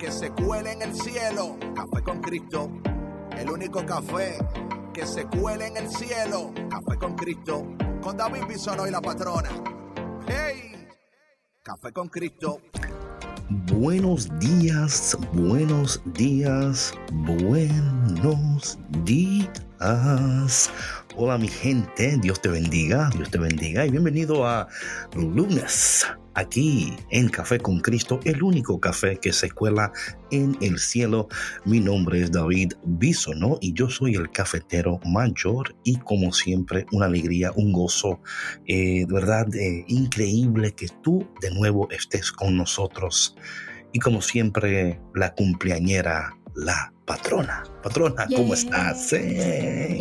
que se cuele en el cielo. Café con Cristo. El único café que se cuele en el cielo. Café con Cristo. Con David Bisonó y la patrona. ¡Hey! Café con Cristo. Buenos días, buenos días, buenos días. Hola mi gente, Dios te bendiga, Dios te bendiga y bienvenido a lunes aquí en Café con Cristo, el único café que se cuela en el cielo. Mi nombre es David Bisono y yo soy el cafetero mayor y como siempre una alegría, un gozo, eh, de verdad eh, increíble que tú de nuevo estés con nosotros. Y como siempre, la cumpleañera, la patrona. Patrona, ¿cómo estás? ¡Yay!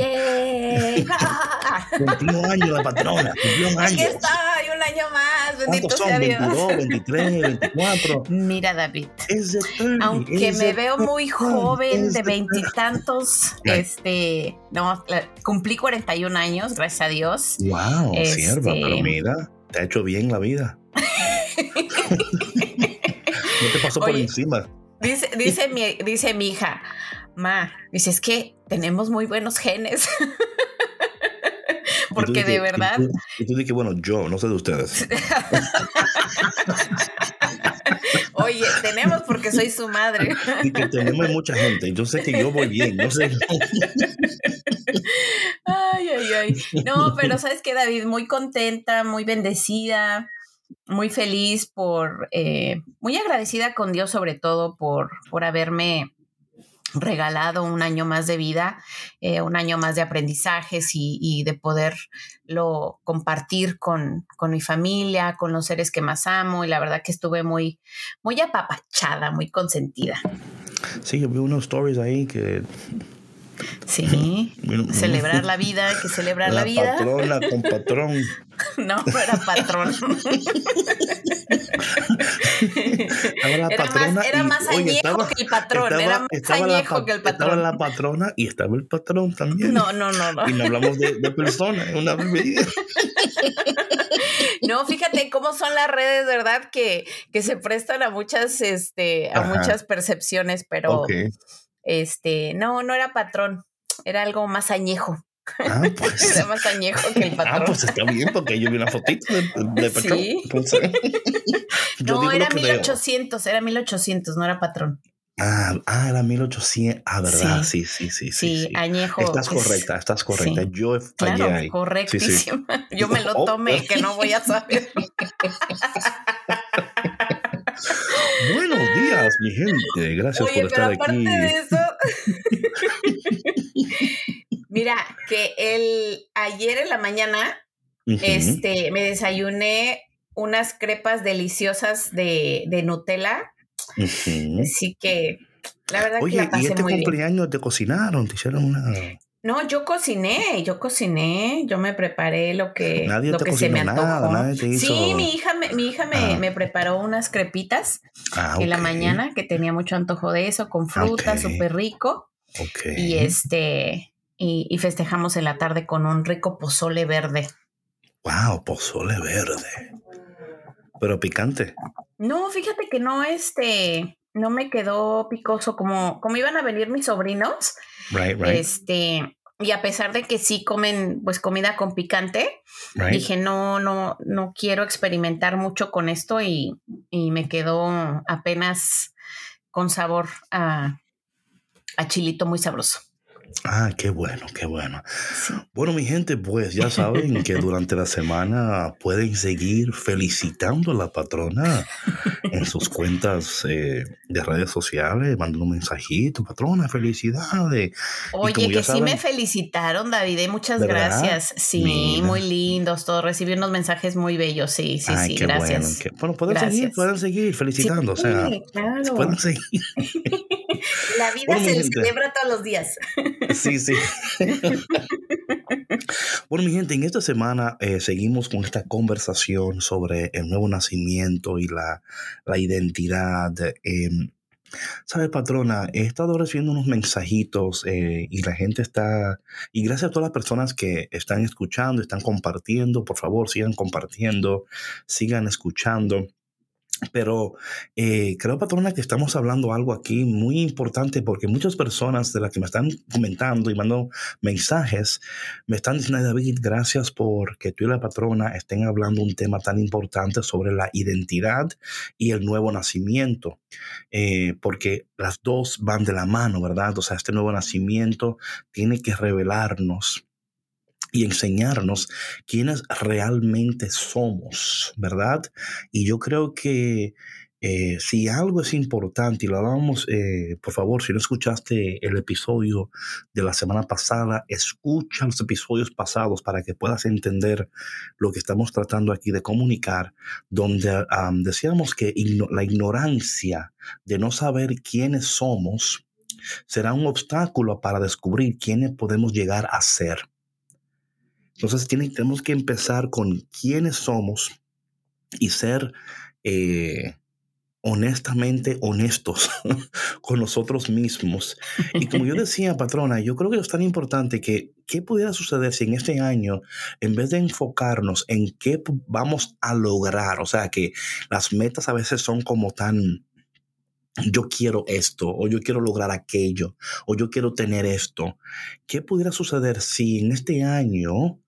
Cumplió un año la patrona, cumplió un Aquí año. estoy, un año más, bendito sea Dios. 22, 23, 24. Mira, David, Es de 30, aunque es me de veo 30, muy joven, de 30. veintitantos, este, no, cumplí 41 años, gracias a Dios. Wow, Este- sierva, pero mira, te ha hecho bien la vida. no te pasó por encima. Dice, dice, mi, dice mi hija, ma, dice, es que tenemos muy buenos genes. Porque dije- de verdad, Y tú, y tú dije, bueno, yo, no sé de ustedes. oye, tenemos porque soy su madre. Y que tenemos mucha gente. Yo sé que yo voy bien, no sé. Ay, ay, ay. No, pero sabes que David, muy contenta, muy bendecida, muy feliz por, eh, muy agradecida con Dios sobre todo por, por haberme regalado un año más de vida, eh, un año más de aprendizajes y, de poderlo compartir con, con mi familia, con los seres que más amo y la verdad que estuve muy, muy apapachada, muy consentida. Sí, vi unos stories ahí que. Sí, bueno, celebrar la vida, que celebrar la, La vida. patrona con patrón. No, era patrón. Estaba Era patrona más, era y, más oye, añejo estaba- que el patrón, estaba- era más estaba la añejo que el Estaba patrón. la patrona y estaba el patrón también. No, no, no, no. Y no hablamos de, de personas, una bebida. No, fíjate cómo son las redes, ¿verdad? Que, que se prestan a muchas, este, a Ajá. muchas percepciones, pero Ok. Este, no, no era patrón, era algo más añejo. Ah, pues. Era más añejo que el Ah, patrón. pues está bien, porque yo vi una fotito de, de patrón. Sí. Yo no, era lo que veo. 1800, era 1800, no era patrón. Ah, ah, era 1800. Ah, ¿verdad? Sí, sí, sí. Sí, Sí, sí. añejo. Estás es- correcta, estás correcta. sí. Yo fallé Claro, ahí. correctísima. Yo me lo Oh, tomé, oh. que no voy a saber. Buenos días, mi gente. Gracias Oye, por pero estar aparte aquí. de eso, mira, que el ayer en la mañana, Ujú. este, me desayuné unas crepas deliciosas de, de Nutella, Ujú. así que la verdad que Oye, la y pasé este muy bien. cumpleaños te cocinaron, te hicieron una. No, yo cociné, yo cociné, yo me preparé lo que, Nadie lo te que se me antojó. nada, nadie te hizo. Sí, mi hija me, mi hija me, Ah. me preparó unas crepitas Ah, en la mañana, que tenía mucho antojo de eso, con fruta, Ok. súper rico. Y este, y, y festejamos en la tarde con un rico pozole verde. Wow, pozole verde. Pero picante. No, fíjate que no, este, no me quedó picoso como, como iban a venir mis sobrinos. Right, right, Este, y a pesar de que sí comen pues comida con picante, right. dije no, no, no quiero experimentar mucho con esto y, y me quedó apenas con sabor a, a chilito muy sabroso. Ah, qué bueno, qué bueno. Bueno, mi gente, pues ya saben que durante la semana pueden seguir felicitando a la patrona en sus cuentas eh, de redes sociales, mandando un mensajito, patrona, felicidades. Oye, que sí me felicitaron, David, muchas gracias. Sí, muy lindos, todos. Recibí unos mensajes muy bellos, sí, sí, sí, gracias. Bueno, pueden seguir, pueden seguir felicitando, o sea, pueden seguir. La vida se celebra todos los días. Sí, sí. bueno, mi gente, en esta semana eh, seguimos con esta conversación sobre el nuevo nacimiento y la, identidad. Eh, ¿Sabes, patrona? He estado recibiendo unos mensajitos eh, y la gente está, y gracias a todas las personas que están escuchando, están compartiendo, por favor, sigan compartiendo, sigan escuchando. Pero eh, creo, patrona, que estamos hablando algo aquí muy importante porque muchas personas de las que me están comentando y mandando mensajes me están diciendo, David, gracias por que tú y la patrona estén hablando un tema tan importante sobre la identidad y el nuevo nacimiento, eh, porque las dos van de la mano, ¿verdad? O sea, este nuevo nacimiento tiene que revelarnos y enseñarnos quiénes realmente somos, ¿verdad? Y yo creo que eh, si algo es importante, y lo hablábamos, eh, por favor, si no escuchaste el episodio de la semana pasada, escucha los episodios pasados para que puedas entender lo que estamos tratando aquí de comunicar, donde decíamos que la ignorancia de no saber quiénes somos será un obstáculo para descubrir quiénes podemos llegar a ser. Entonces tenemos que empezar con quiénes somos y ser eh, honestamente honestos con nosotros mismos. Y como yo decía, patrona, yo creo que es tan importante que qué pudiera suceder si en este año, en vez de enfocarnos en qué vamos a lograr, o sea, que las metas a veces son como tan yo quiero esto, o yo quiero lograr aquello, o yo quiero tener esto. ¿Qué pudiera suceder si en este año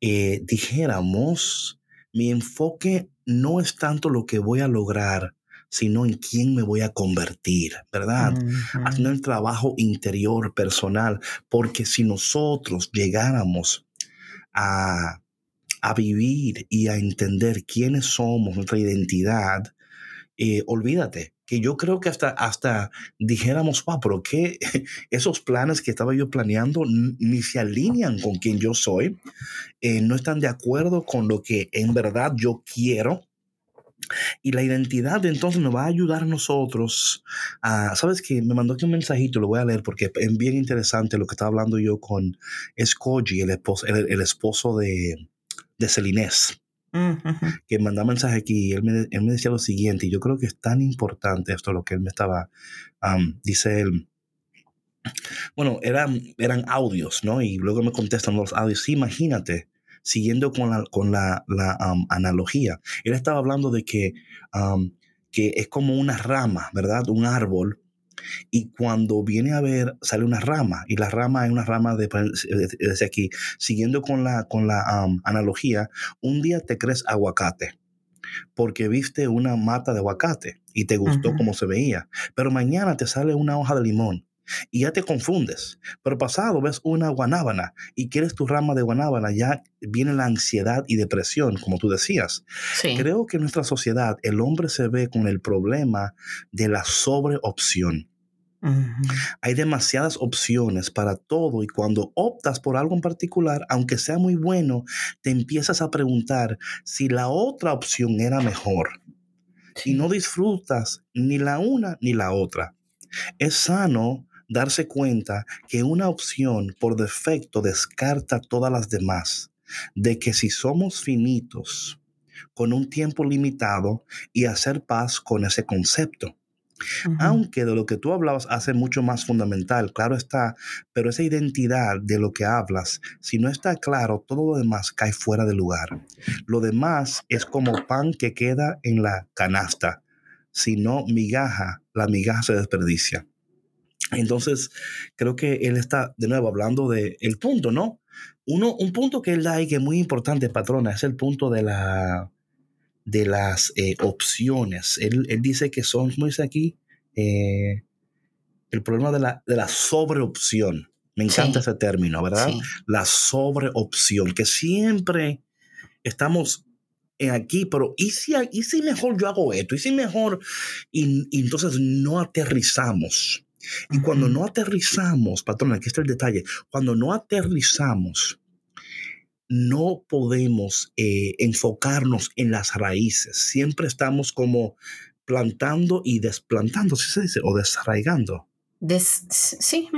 eh, dijéramos, mi enfoque no es tanto lo que voy a lograr, sino en quién me voy a convertir, ¿verdad? Haciendo el trabajo interior, personal, porque si nosotros llegáramos a, a vivir y a entender quiénes somos, nuestra identidad, eh, olvídate, que yo creo que hasta, hasta dijéramos, wow, pero que esos planes que estaba yo planeando ni se alinean con quien yo soy, eh, no están de acuerdo con lo que en verdad yo quiero. Y la identidad entonces nos va a ayudar a nosotros a, sabes que me mandó aquí un mensajito, lo voy a leer porque es bien interesante lo que estaba hablando yo con Escogi, el esposo, el, esposo de, de que mandaba mensaje aquí y él me, él me, decía lo siguiente, y yo creo que es tan importante esto lo que él me estaba, dice él, bueno, eran, eran audios, ¿no? Y luego me contestan los audios, sí, imagínate, siguiendo con la, con la, la analogía, él estaba hablando de que, que es como una rama, ¿verdad? Un árbol y cuando viene a ver, sale una rama, y la rama es una rama de, desde aquí, siguiendo con la, con la analogía, un día te crees aguacate, porque viste una mata de aguacate y te gustó como se veía, pero mañana te sale una hoja de limón y ya te confundes. Pero pasado ves una guanábana y quieres tu rama de guanábana, ya viene la ansiedad y depresión, como tú decías. Creo que en nuestra sociedad el hombre se ve con el problema de la sobreopción. Hay demasiadas opciones para todo y cuando optas por algo en particular, aunque sea muy bueno, te empiezas a preguntar si la otra opción era mejor. Y no disfrutas ni la una ni la otra. Es sano darse cuenta que una opción por defecto descarta todas las demás, de que si somos finitos, con un tiempo limitado y hacer paz con ese concepto. Aunque de lo que tú hablabas hace mucho más fundamental, claro está, pero esa identidad de lo que hablas, si no está claro, todo lo demás cae fuera de lugar. Lo demás es como pan que queda en la canasta. Si no migaja, la migaja se desperdicia. Entonces, creo que él está de nuevo hablando del el punto, ¿no? Uno, un punto que él da y que es muy importante, patrona, es el punto de la de las eh, opciones. Él, dice que son, como dice aquí, eh, el problema de la, de la sobreopción. Me encanta ese término, ¿verdad? La sobreopción, que siempre estamos aquí, pero ¿y si, ¿y si mejor yo hago esto? ¿Y si mejor? Y, entonces no aterrizamos. Y cuando no aterrizamos, patrón, aquí está el detalle, cuando no aterrizamos, no podemos eh, enfocarnos en las raíces. Siempre estamos como plantando y desplantando, ¿sí se dice? O desarraigando. sí.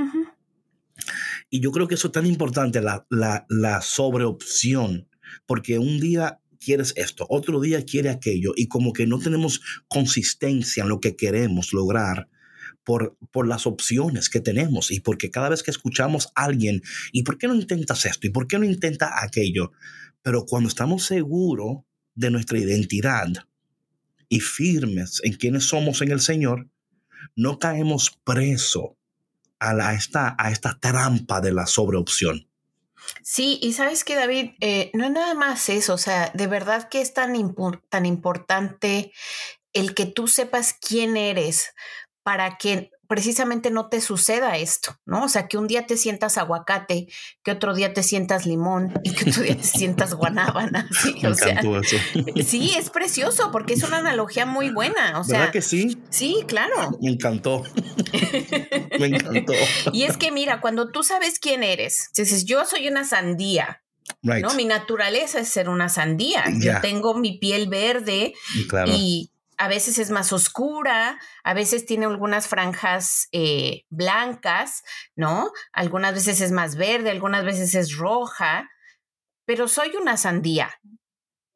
Y yo creo que eso es tan importante, la, la, la sobreopción, porque un día quieres esto, otro día quiere aquello, y como que no tenemos consistencia en lo que queremos lograr por, por las opciones que tenemos y porque cada vez que escuchamos a alguien, ¿y por qué no intentas esto? ¿Y por qué no intentas aquello? Pero cuando estamos seguros de nuestra identidad y firmes en quienes somos en el Señor, no caemos preso a, esta, a esta trampa de la sobreopción. Sí, y sabes que David, eh, no es nada más eso, o sea, de verdad que es tan, tan importante el que tú sepas quién eres para que precisamente no te suceda esto, ¿no? O sea, que un día te sientas aguacate, que otro día te sientas limón y que otro día te sientas guanábana. ¿sí? Me encantó eso. Sí, es precioso porque es una analogía muy buena. O sea, ¿verdad que sí? Sí, claro. Me encantó. Me encantó. Y es que mira, cuando tú sabes quién eres, dices, yo soy una sandía, ¿no? Mi naturaleza es ser una sandía. Yo tengo mi piel verde y a veces es más oscura, a veces tiene algunas franjas eh, blancas, ¿no? Algunas veces es más verde, algunas veces es roja, pero soy una sandía,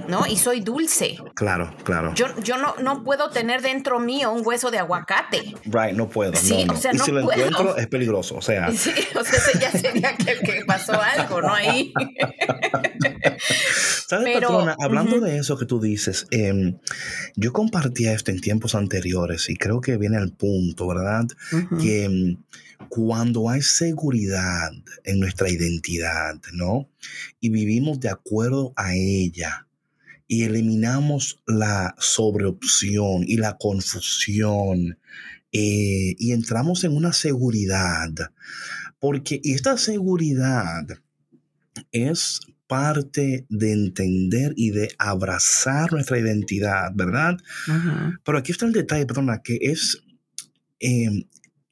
¿no? Y soy dulce. Claro, claro. Yo, yo no, no puedo tener dentro mío un hueso de aguacate. Right, no puedo. Sí, O sea, y si lo encuentro es peligroso, o sea. Sí, o sea, ya sería que, que pasó algo, ¿no? Ahí. ¿Sabes, patrona? Hablando de eso que tú dices, em, yo compartía esto en tiempos anteriores y creo que viene al punto, ¿verdad? Que em, cuando hay seguridad en nuestra identidad, ¿no? Y vivimos de acuerdo a ella, y eliminamos la sobreopción y la confusión eh, y entramos en una seguridad, porque esta seguridad es parte de entender y de abrazar nuestra identidad, ¿verdad? Pero aquí está el detalle, perdona, que es em,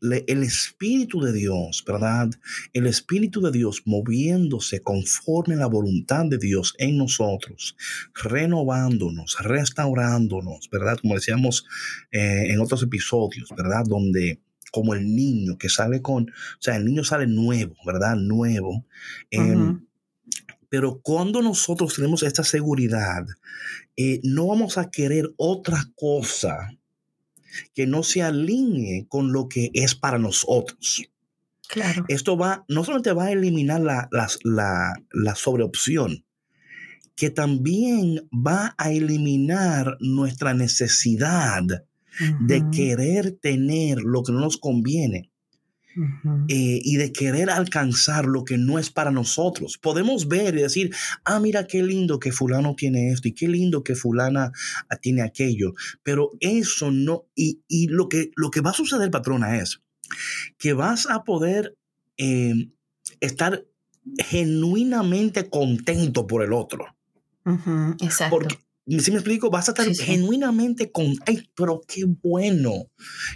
el Espíritu de Dios, ¿verdad? El Espíritu de Dios moviéndose conforme a la voluntad de Dios en nosotros, renovándonos, restaurándonos, ¿verdad? Como decíamos eh, en otros episodios, ¿verdad? Donde como el niño que sale con, o sea, el niño sale nuevo, ¿verdad? Nuevo. Em, pero cuando nosotros tenemos esta seguridad, eh, no vamos a querer otra cosa que no se alinee con lo que es para nosotros. Claro. Esto va, no solamente va a eliminar la, la, sobreopción, que también va a eliminar nuestra necesidad de querer tener lo que no nos conviene. Eh, y de querer alcanzar lo que no es para nosotros. Podemos ver y decir, ah, mira qué lindo que fulano tiene esto y qué lindo que fulana tiene aquello, pero eso no, y, lo, que, lo que va a suceder, patrona, es que vas a poder em, estar genuinamente contento por el otro. exacto. Si me explico, vas a estar genuinamente con, ay, pero qué bueno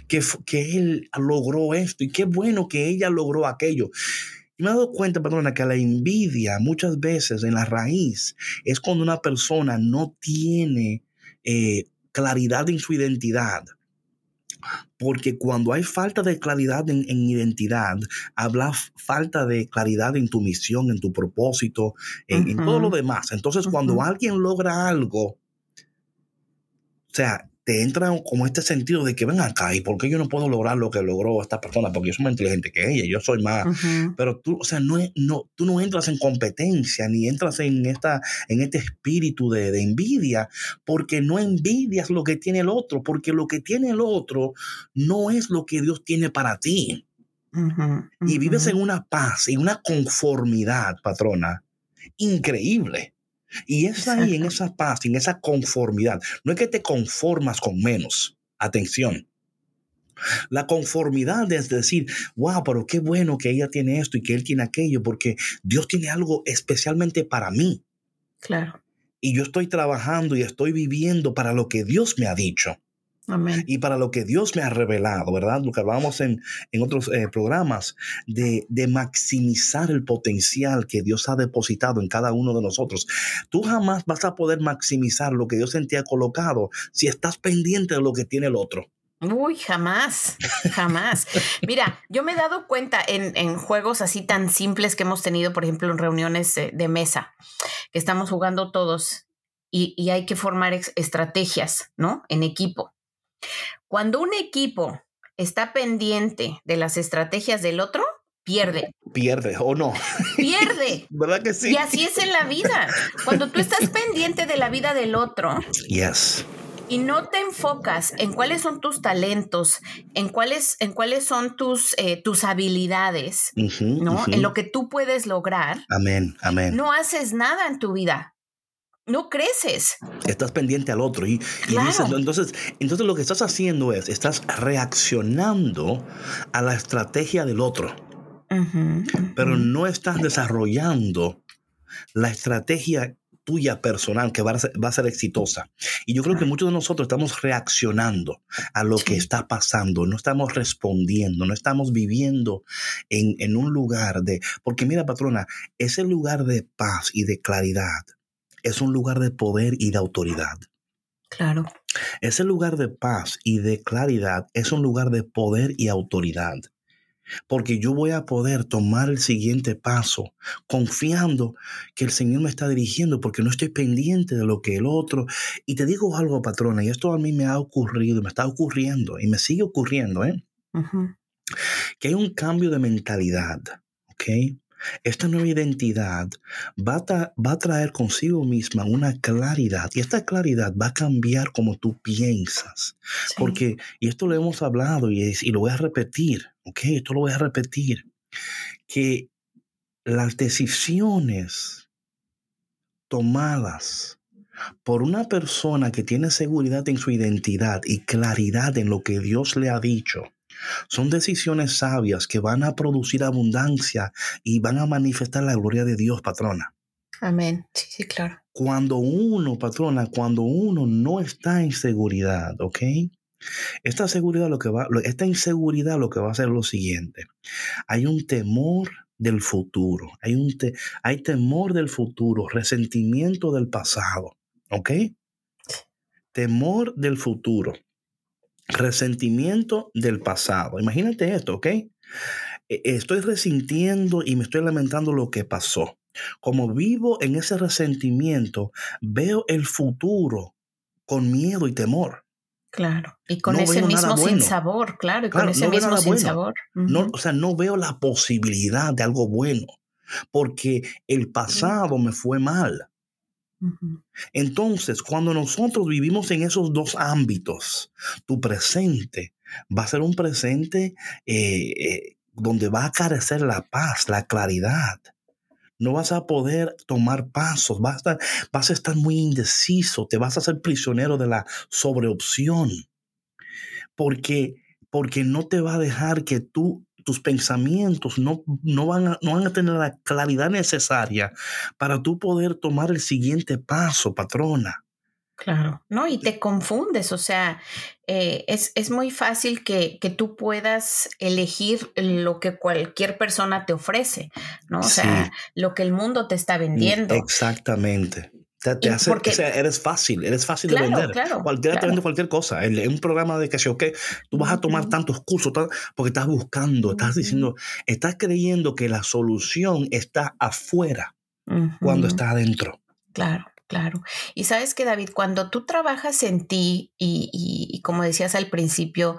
que, que él logró esto y qué bueno que ella logró aquello. Y me he dado cuenta, perdona, que la envidia muchas veces en la raíz es cuando una persona no tiene eh, claridad en su identidad. Porque cuando hay falta de claridad en, identidad, habla falta de claridad en tu misión, en tu propósito, en, todo lo demás. Entonces, cuando alguien logra algo, o sea, te entra como este sentido de que ven acá, ¿y por qué yo no puedo lograr lo que logró esta persona? Porque yo soy más inteligente que ella, yo soy más. Pero tú, o sea, no, no, tú no entras en competencia, ni entras en, esta, en este espíritu de, envidia, porque no envidias lo que tiene el otro, porque lo que tiene el otro no es lo que Dios tiene para ti. Y vives en una paz, y una conformidad, patrona, increíble. Y es ahí, en esa paz, en esa conformidad. No es que te conformas con menos. Atención. La conformidad es decir, wow, pero qué bueno que ella tiene esto y que él tiene aquello, porque Dios tiene algo especialmente para mí. Claro. Y yo estoy trabajando y estoy viviendo para lo que Dios me ha dicho. Amén. Y para lo que Dios me ha revelado, ¿verdad? Lo que hablábamos en, en otros eh, programas, de, de maximizar el potencial que Dios ha depositado en cada uno de nosotros. Tú jamás vas a poder maximizar lo que Dios en ti ha colocado si estás pendiente de lo que tiene el otro. Uy, jamás, jamás. Mira, yo me he dado cuenta en, en, juegos así tan simples que hemos tenido, por ejemplo, en reuniones de, de mesa, que estamos jugando todos y, y hay que formar estrategias, ¿no? En equipo. Cuando un equipo está pendiente de las estrategias del otro, pierde, Pierde o no. pierde. ¿Verdad que sí? Y así es en la vida. Cuando tú estás pendiente de la vida del otro, Yes. y no te enfocas en cuáles son tus talentos, en cuáles, en cuáles son tus, eh, tus habilidades, ¿no? En lo que tú puedes lograr, Amén, amén. no haces nada en tu vida. No creces. Estás pendiente al otro. Y, dices, entonces, entonces lo que estás haciendo es, estás reaccionando a la estrategia del otro, pero no estás desarrollando la estrategia tuya personal que va a ser, va a ser exitosa. Y yo creo que muchos de nosotros estamos reaccionando a lo que está pasando, no estamos respondiendo, no estamos viviendo en, en un lugar de... Porque mira, patrona, ese lugar de paz y de claridad es un lugar de poder y de autoridad. Claro. Ese lugar de paz y de claridad es un lugar de poder y autoridad. Porque yo voy a poder tomar el siguiente paso confiando que el Señor me está dirigiendo porque no estoy pendiente de lo que el otro. Y te digo algo, patrona, y esto a mí me ha ocurrido, me está ocurriendo y me sigue ocurriendo, ¿eh? Que hay un cambio de mentalidad, ¿ok? Esta nueva identidad va a, tra- va a traer consigo misma una claridad y esta claridad va a cambiar como tú piensas. Sí. Porque, y esto lo hemos hablado y, es- y lo voy a repetir, ¿ok? Esto lo voy a repetir, que las decisiones tomadas por una persona que tiene seguridad en su identidad y claridad en lo que Dios le ha dicho, son decisiones sabias que van a producir abundancia y van a manifestar la gloria de Dios, patrona. Amén. Sí, sí, claro. Cuando uno, patrona, cuando uno no está en seguridad, ¿ok? Esta seguridad lo que va, esta inseguridad lo que va a hacer es lo siguiente. Hay un temor del futuro, hay un te- hay temor del futuro, resentimiento del pasado, ¿ok? Temor del futuro, resentimiento del pasado. Imagínate esto, ¿ok? E- Estoy resintiendo y me estoy lamentando lo que pasó. Como vivo en ese resentimiento, veo el futuro con miedo y temor. Claro. Y con No ese mismo bueno. sinsabor, claro, y Claro, con ese no veo mismo nada bueno. sinsabor. No, o sea, no veo la posibilidad de algo bueno, porque el pasado me fue mal. Entonces, cuando nosotros vivimos en esos dos ámbitos, tu presente va a ser un presente eh, eh, donde va a carecer la paz, la claridad. No vas a poder tomar pasos, vas a, estar, vas a estar muy indeciso, te vas a hacer prisionero de la sobreopción, porque, porque no te va a dejar que tú, tus pensamientos no, no, van a, no van a tener la claridad necesaria para tú poder tomar el siguiente paso, patrona. Claro, ¿no? Y te confundes, o sea, eh, es, es muy fácil que, que tú puedas elegir lo que cualquier persona te ofrece, ¿no? O sea, lo que el mundo te está vendiendo. Exactamente. Te, hace, porque- o sea, eres fácil, eres fácil Claro, de vender. claro, Cualquiera te vende cualquier cosa. En, en un programa de que sé, ok, tú vas a tomar tantos cursos tal, porque estás buscando, estás diciendo, estás creyendo que la solución está afuera cuando está adentro. Claro, claro. Y sabes que, David, cuando tú trabajas en ti y, y- y como decías al principio,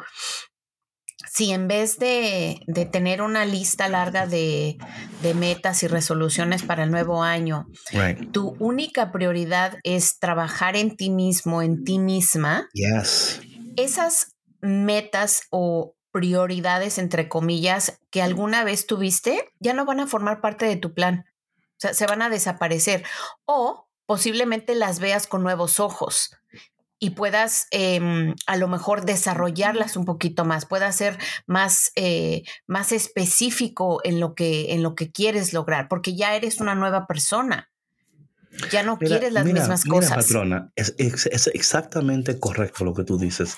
si en vez de, de tener una lista larga de, de metas y resoluciones para el nuevo año, Right. tu única prioridad es trabajar en ti mismo, en ti misma, Yes. esas metas o prioridades, entre comillas, que alguna vez tuviste, ya no van a formar parte de tu plan. O sea, se van a desaparecer. O posiblemente las veas con nuevos ojos. Y puedas em, a lo mejor desarrollarlas un poquito más, puedas ser más, eh, más específico en lo, que, en lo que quieres lograr, porque ya eres una nueva persona. Ya no quieres las mismas cosas. Patrona, es, exactamente correcto lo que tú dices.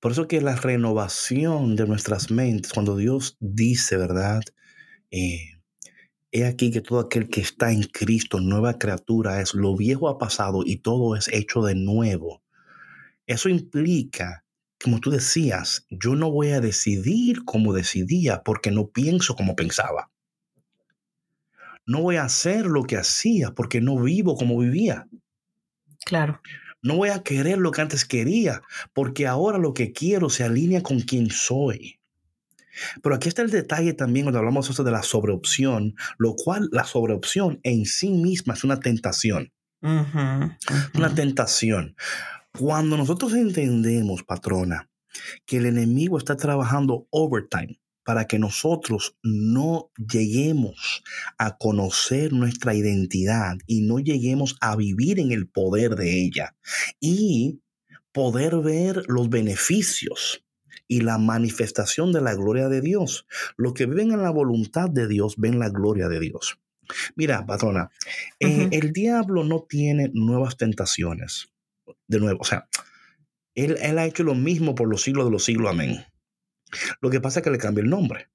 Por eso que la renovación de nuestras mentes, cuando Dios dice, ¿verdad? Eh, he aquí que todo aquel que está en Cristo, nueva criatura es, lo viejo ha pasado y todo es hecho de nuevo. Eso implica, como tú decías, yo no voy a decidir como decidía porque no pienso como pensaba. No voy a hacer lo que hacía porque no vivo como vivía. Claro. No voy a querer lo que antes quería porque ahora lo que quiero se alinea con quien soy. Pero aquí está el detalle también cuando hablamos eso de la sobreopción, lo cual la sobreopción en sí misma es una tentación. Una tentación. Cuando nosotros entendemos, patrona, que el enemigo está trabajando overtime para que nosotros no lleguemos a conocer nuestra identidad y no lleguemos a vivir en el poder de ella y poder ver los beneficios y la manifestación de la gloria de Dios. Los que viven en la voluntad de Dios ven la gloria de Dios. Mira, patrona, eh, el diablo no tiene nuevas tentaciones. De nuevo, o sea, él, él ha hecho lo mismo por los siglos de los siglos. Amén. Lo que pasa es que le cambia el nombre.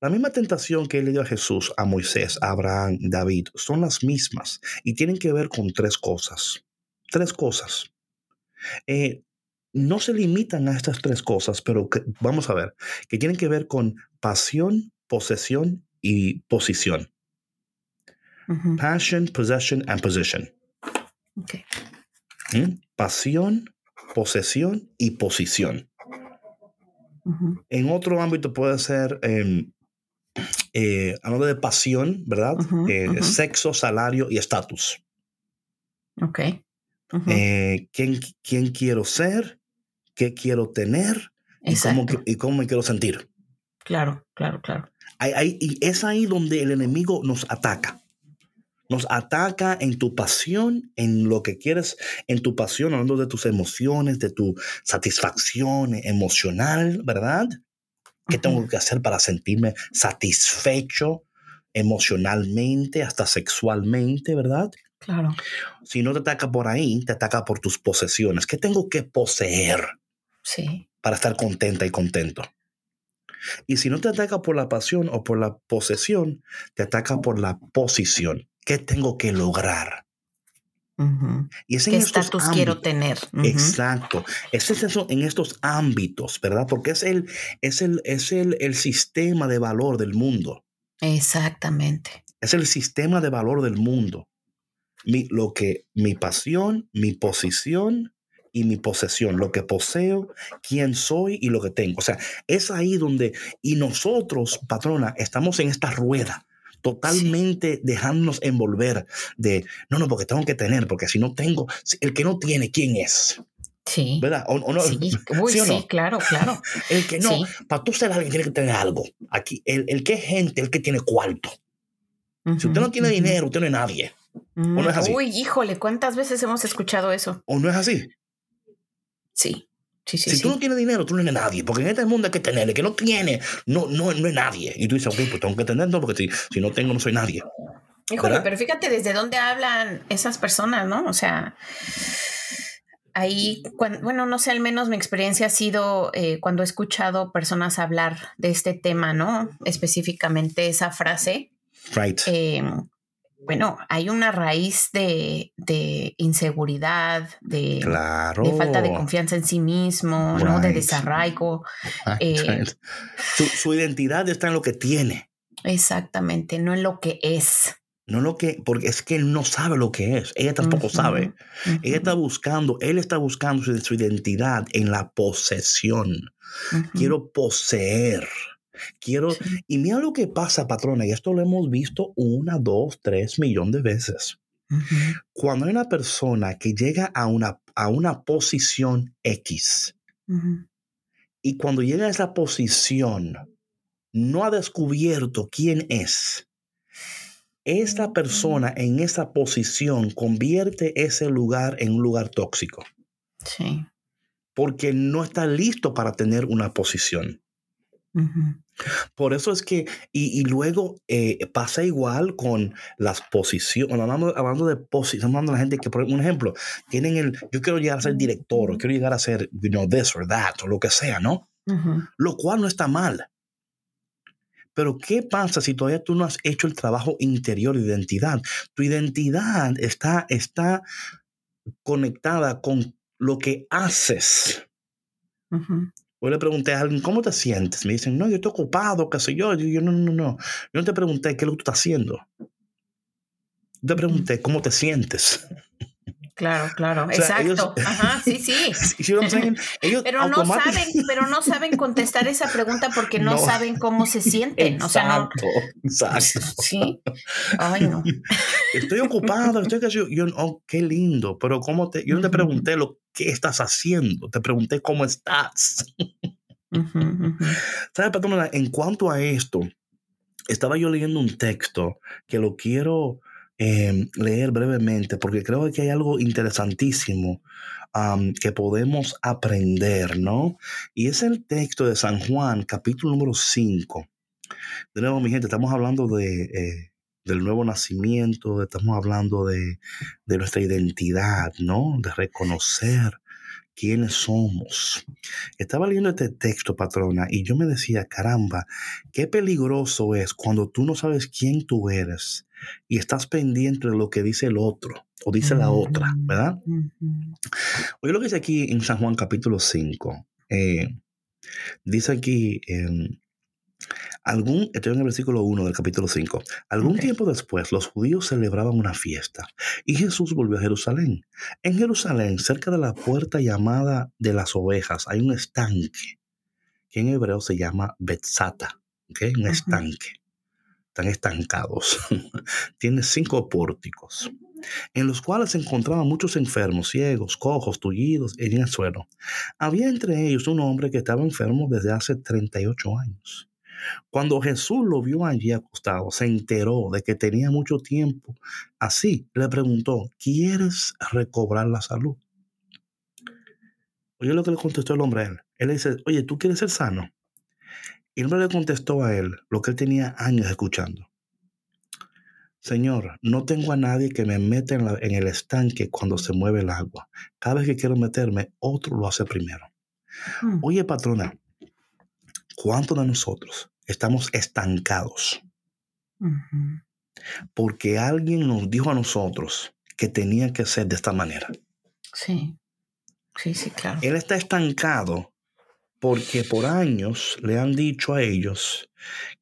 La misma tentación que él le dio a Jesús, a Moisés, a Abraham, David, son las mismas y tienen que ver con tres cosas. Tres cosas. Eh, no se limitan a estas tres cosas, pero vamos a ver, que tienen que ver con pasión, posesión y posición. Passion, possession and position. Okay. ¿Mm? Pasión, posesión y posición. En otro ámbito puede ser, em, eh, hablando de pasión, ¿verdad? Eh, sexo, salario y estatus. Ok. Eh, ¿quién, ¿quién, quiero ser? ¿Qué quiero tener? Y cómo, y cómo, me quiero sentir? Claro, claro, claro. y es ahí donde el enemigo nos ataca nos ataca en tu pasión, en lo que quieres, en tu pasión, hablando de tus emociones, de tu satisfacción emocional, ¿verdad? ¿Qué tengo que hacer para sentirme satisfecho emocionalmente, hasta sexualmente, ¿verdad? Claro. Si no te ataca por ahí, te ataca por tus posesiones. ¿Qué tengo que poseer? Sí. Para estar contenta y contento. Y si no te ataca por la pasión o por la posesión, te ataca por la posición. ¿Qué tengo que lograr? y ¿Qué estatus quiero tener? Exacto. Es eso en estos ámbitos, ¿verdad? Porque es el, es el, es el, el sistema de valor del mundo. Exactamente. Es el sistema de valor del mundo. Mi, lo que, mi pasión, mi posición y mi posesión, lo que poseo, quién soy y lo que tengo. O sea, es ahí donde, y nosotros, patrona, estamos en esta rueda totalmente dejándonos envolver de, no, no, porque tengo que tener, porque si no tengo, el que no tiene, ¿quién es? Sí. ¿Verdad? ¿O, no? Sí, sí, claro, claro. El que no, para tú ser alguien tiene que tener algo. Aquí, el, el que es gente, el que tiene cuarto. si usted no tiene dinero, usted no es nadie. ¿O no es así? Uy, híjole, ¿cuántas veces hemos escuchado eso? ¿O no es así? Sí si tú no tienes dinero, tú no eres nadie, porque en este mundo hay que tener, el que no tiene, no, no, no es nadie. Y tú dices, ok, pues tengo que tenerlo, porque si, si no tengo, no soy nadie. Híjole, pero fíjate desde dónde hablan esas personas, ¿no? O sea, ahí, bueno, no sé, al menos mi experiencia ha sido eh, cuando he escuchado personas hablar de este tema, ¿no? Específicamente esa frase. Right. Eh, bueno, hay una raíz de, inseguridad, de, falta de confianza en sí mismo, ¿no? De desarraigo. Eh, su, identidad está en lo que tiene. Exactamente, no en lo que es. No lo que, porque es que él no sabe lo que es. Ella tampoco sabe. Ella está buscando, él está buscando su, identidad en la posesión. Quiero poseer. Quiero, y mira lo que pasa, patrona, y esto lo hemos visto una, dos, tres millones de veces. Cuando hay una persona que llega a una, a una posición X, y cuando llega a esa posición, no ha descubierto quién es, esta persona en esa posición convierte ese lugar en un lugar tóxico. Sí. Porque no está listo para tener una posición. Por eso es que, y, luego eh, pasa igual con las posiciones, hablando, hablando de posiciones, hablando de la gente que, por un ejemplo, tienen el, yo quiero llegar a ser director, o quiero llegar a ser, you know, this or that, o lo que sea, ¿no? Lo cual no está mal. Pero ¿qué pasa si todavía tú no has hecho el trabajo interior de identidad? Tu identidad está, está conectada con lo que haces. Hoy le pregunté a alguien, ¿cómo te sientes? Me dicen, no, yo estoy ocupado, qué sé yo. Yo, no, no, no. Yo no te pregunté qué es lo que tú estás haciendo. Yo te pregunté, ¿cómo te sientes? Claro, claro, exacto. Ajá, sí, sí. pero no saben, pero no saben contestar esa pregunta porque no, saben cómo se sienten. Exacto, o sea, no, exacto. Sí. Ay, no. Estoy ocupado, estoy yo, yo, oh, qué lindo, pero cómo te, yo no te pregunté lo que estás haciendo, te pregunté cómo estás. ¿Sabes, patrona? En cuanto a esto, estaba yo leyendo un texto que lo quiero Em, leer brevemente porque creo que hay algo interesantísimo que podemos aprender, ¿no? Y es el texto de San Juan, capítulo número 5. De nuevo, mi gente, estamos hablando de, eh, del nuevo nacimiento, estamos hablando de, de nuestra identidad, ¿no? De reconocer quiénes somos. Estaba leyendo este texto, patrona, y yo me decía, caramba, qué peligroso es cuando tú no sabes quién tú eres y estás pendiente de lo que dice el otro o dice la otra, ¿verdad? Oye lo que dice aquí en San Juan capítulo 5. Eh, dice aquí, em, Algún, estoy en el versículo 1 del capítulo 5. Algún tiempo después, los judíos celebraban una fiesta y Jesús volvió a Jerusalén. En Jerusalén, cerca de la puerta llamada de las ovejas, hay un estanque que en hebreo se llama Betzata, ¿okay? un estanque. Están estancados. Tiene cinco pórticos en los cuales se encontraban muchos enfermos, ciegos, cojos, tullidos en el suelo. Había entre ellos un hombre que estaba enfermo desde hace 38 años. Cuando Jesús lo vio allí acostado, se enteró de que tenía mucho tiempo. Así le preguntó, ¿quieres recobrar la salud? Oye lo que le contestó el hombre a él. Él le dice, oye, ¿tú quieres ser sano? Y el hombre le contestó a él lo que él tenía años escuchando. Señor, no tengo a nadie que me meta en, el estanque cuando se mueve el agua. Cada vez que quiero meterme, otro lo hace primero. Hmm. Oye, patrona, ¿cuántos de nosotros estamos estancados? Porque alguien nos dijo a nosotros que tenía que ser de esta manera. Sí, sí, sí, claro. Él está estancado porque por años le han dicho a ellos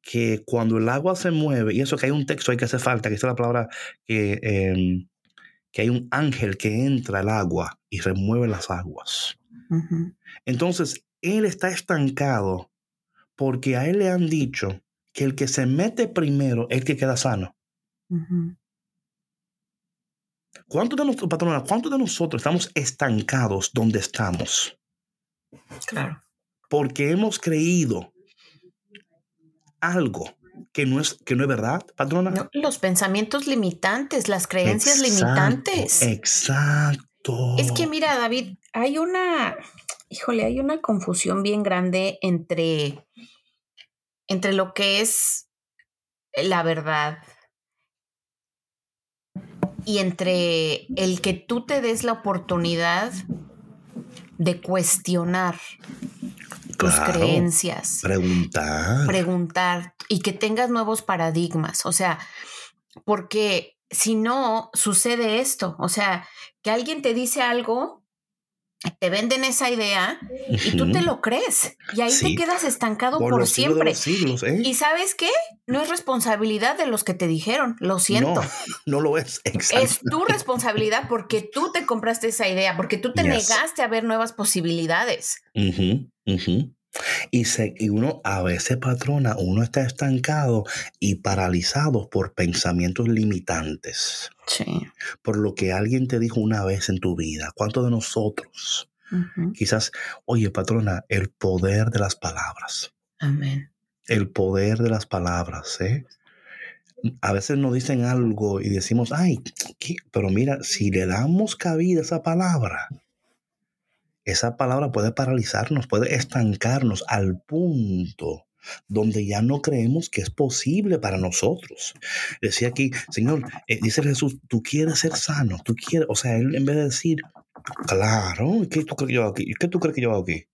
que cuando el agua se mueve, y eso que hay un texto hay que hace falta, que es la palabra que, em, que hay un ángel que entra al agua y remueve las aguas. Entonces, él está estancado porque a él le han dicho que el que se mete primero es el que queda sano. ¿Cuántos de, nosotros, ¿Cuántos de nosotros estamos estancados donde estamos? Claro. Porque hemos creído algo que no es, que no es verdad, patrona. los pensamientos limitantes, las creencias limitantes. Exacto. Es que mira, David, hay una, híjole, hay una confusión bien grande entre entre lo que es la verdad y entre el que tú te des la oportunidad de cuestionar tus creencias. Preguntar. Preguntar y que tengas nuevos paradigmas. O sea, porque si no, sucede esto. O sea, que alguien te dice algo te venden esa idea y tú te lo crees y ahí te quedas estancado por, siempre. ¿eh? Y sabes qué? No es responsabilidad de los que te dijeron, lo siento. No, lo es. Es tu responsabilidad porque tú te compraste esa idea, porque tú te negaste a ver nuevas posibilidades. Y, se, y uno a veces, patrona, uno está estancado y paralizado por pensamientos limitantes. Sí. Por lo que alguien te dijo una vez en tu vida. ¿Cuántos de nosotros? Quizás, oye, patrona, el poder de las palabras. Amén. El poder de las palabras, ¿eh? A veces nos dicen algo y decimos, ay, pero mira, si le damos cabida a esa palabra, esa palabra puede paralizarnos, puede estancarnos al punto donde ya no creemos que es posible para nosotros. Decía aquí, Señor, eh, dice Jesús, tú quieres ser sano, tú quieres, o sea, él en vez de decir, claro, ¿qué tú crees que yo hago aquí? ¿Qué tú crees que yo hago aquí?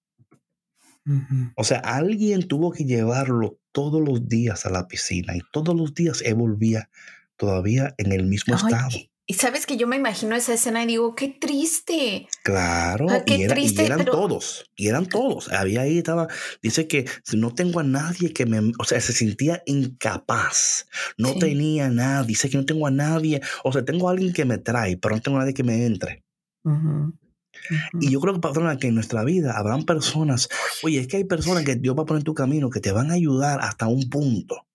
O sea, alguien tuvo que llevarlo todos los días a la piscina y todos los días él volvía todavía en el mismo estado. Y sabes que yo me imagino esa escena y digo, qué triste. Claro, ah, y, eran todos, y eran todos. Había ahí, estaba, dice que no tengo a nadie que me, o sea, se sentía incapaz, no tenía nada, dice que no tengo a nadie, o sea, tengo a alguien que me trae, pero no tengo a nadie que me entre. Y yo creo que, patrona, que en nuestra vida habrán personas, oye, es que hay personas que Dios va a poner en tu camino que te van a ayudar hasta un punto.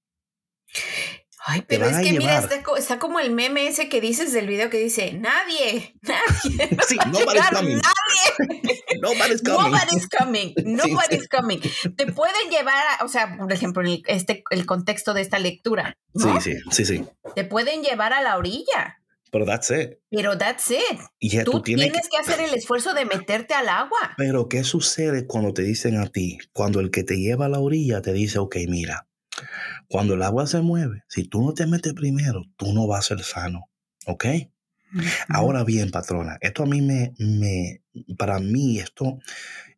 Ay, pero es que mira, está, como el meme ese que dices del video que dice, nadie, nadie. Sí, nobody's coming. Nadie. nobody's coming. Nobody's coming. Nobody's coming. Te pueden llevar, a, o sea, por ejemplo, el, este, el contexto de esta lectura. Sí, sí, sí, sí. Te pueden llevar a la orilla. Pero that's it. Pero that's it. Y tú, tienes, que... hacer el esfuerzo de meterte al agua. Pero ¿qué sucede cuando te dicen a ti? Cuando el que te lleva a la orilla te dice, ok, mira, cuando el agua se mueve, si tú no te metes primero, tú no vas a ser sano. ¿Ok? Ahora bien, patrona, esto a mí me, me para mí, esto,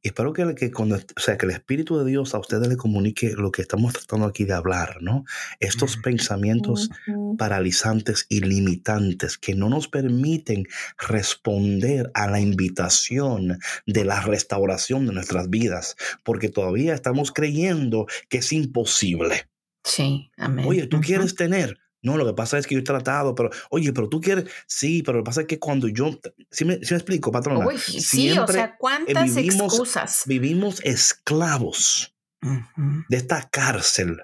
espero que, que, cuando, o sea, que el Espíritu de Dios a ustedes le comunique lo que estamos tratando aquí de hablar, ¿no? Estos pensamientos paralizantes y limitantes que no nos permiten responder a la invitación de la restauración de nuestras vidas, porque todavía estamos creyendo que es imposible. Sí, amén. Oye, tú quieres tener, no, lo que pasa es que yo he tratado, pero, oye, pero tú quieres, sí, pero lo que pasa es que cuando yo, ¿sí me, me explico, patrona? sí, o sea, ¿cuántas vivimos, excusas? Vivimos esclavos de esta cárcel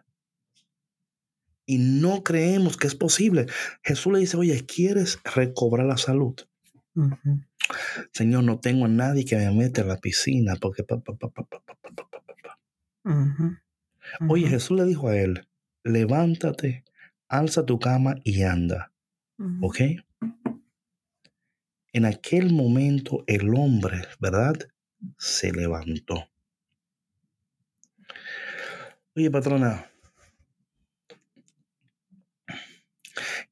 y no creemos que es posible. Jesús le dice, oye, ¿quieres recobrar la salud? Señor, no tengo a nadie que me mete a la piscina porque... Oye, Jesús le dijo a él, levántate alza tu cama y anda. ¿Ok? En aquel momento el hombre, ¿verdad? Se levantó. Oye, patrona,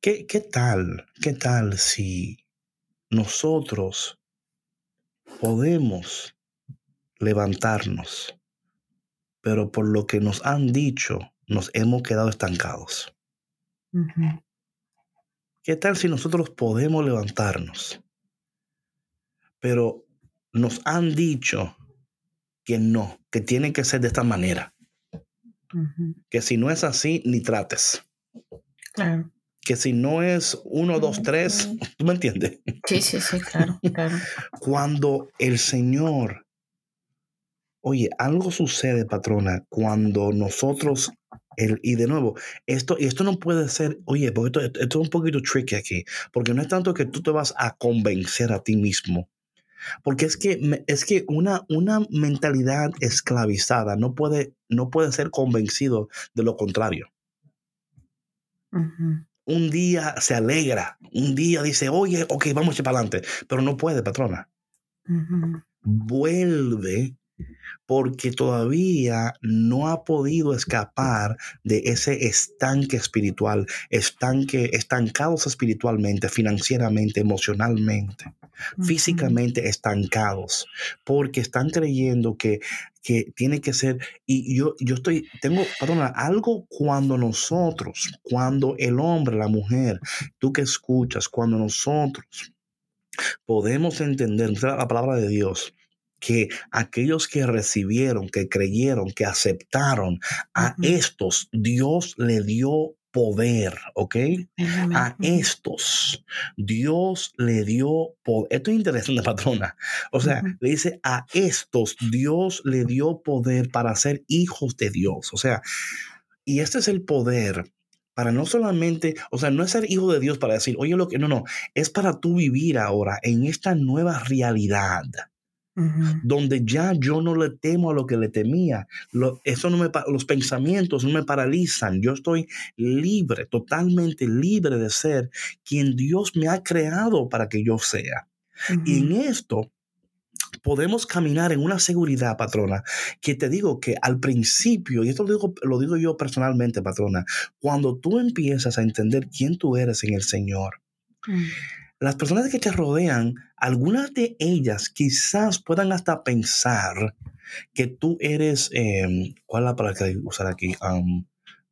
¿qué, ¿qué tal? ¿Qué tal si nosotros podemos levantarnos, pero por lo que nos han dicho, nos hemos quedado estancados? ¿Qué tal si nosotros podemos levantarnos? Pero nos han dicho que no, que tiene que ser de esta manera. Que si no es así, ni trates. Claro. Que si no es uno, dos, tres, ¿tú me entiendes? Sí, sí, sí, claro, claro. Cuando el Señor, oye, algo sucede, patrona, cuando nosotros y de nuevo, esto, y esto no puede ser, oye, porque esto, es un poquito tricky aquí, porque no es tanto que tú te vas a convencer a ti mismo, porque es que, es que una, una mentalidad esclavizada no puede, no puede ser convencido de lo contrario. Un día se alegra, un día dice, oye, ok, vamos a para adelante, pero no puede, patrona. Vuelve porque todavía no ha podido escapar de ese estanque espiritual, estanque, estancados espiritualmente, financieramente, emocionalmente, físicamente estancados, porque están creyendo que, que tiene que ser, y yo, yo estoy, tengo, perdona, algo cuando nosotros, cuando el hombre, la mujer, tú que escuchas, cuando nosotros podemos entender la palabra de Dios, que aquellos que recibieron, que creyeron, que aceptaron a estos, Dios le dio poder, ¿ok? A estos, Dios le dio poder. Esto es interesante, patrona. O sea, le dice a estos, Dios le dio poder para ser hijos de Dios. O sea, y este es el poder para no solamente, o sea, no es ser hijo de Dios para decir, oye, lo que, no, no, es para tú vivir ahora en esta nueva realidad donde ya yo no le temo a lo que le temía. eso no me, los pensamientos no me paralizan. Yo estoy libre, totalmente libre de ser quien Dios me ha creado para que yo sea. Y en esto podemos caminar en una seguridad, patrona, que te digo que al principio, y esto lo digo, lo digo yo personalmente, patrona, cuando tú empiezas a entender quién tú eres en el Señor, mm. Las personas que te rodean, algunas de ellas quizás puedan hasta pensar que tú eres, em, ¿cuál es la palabra que usar aquí?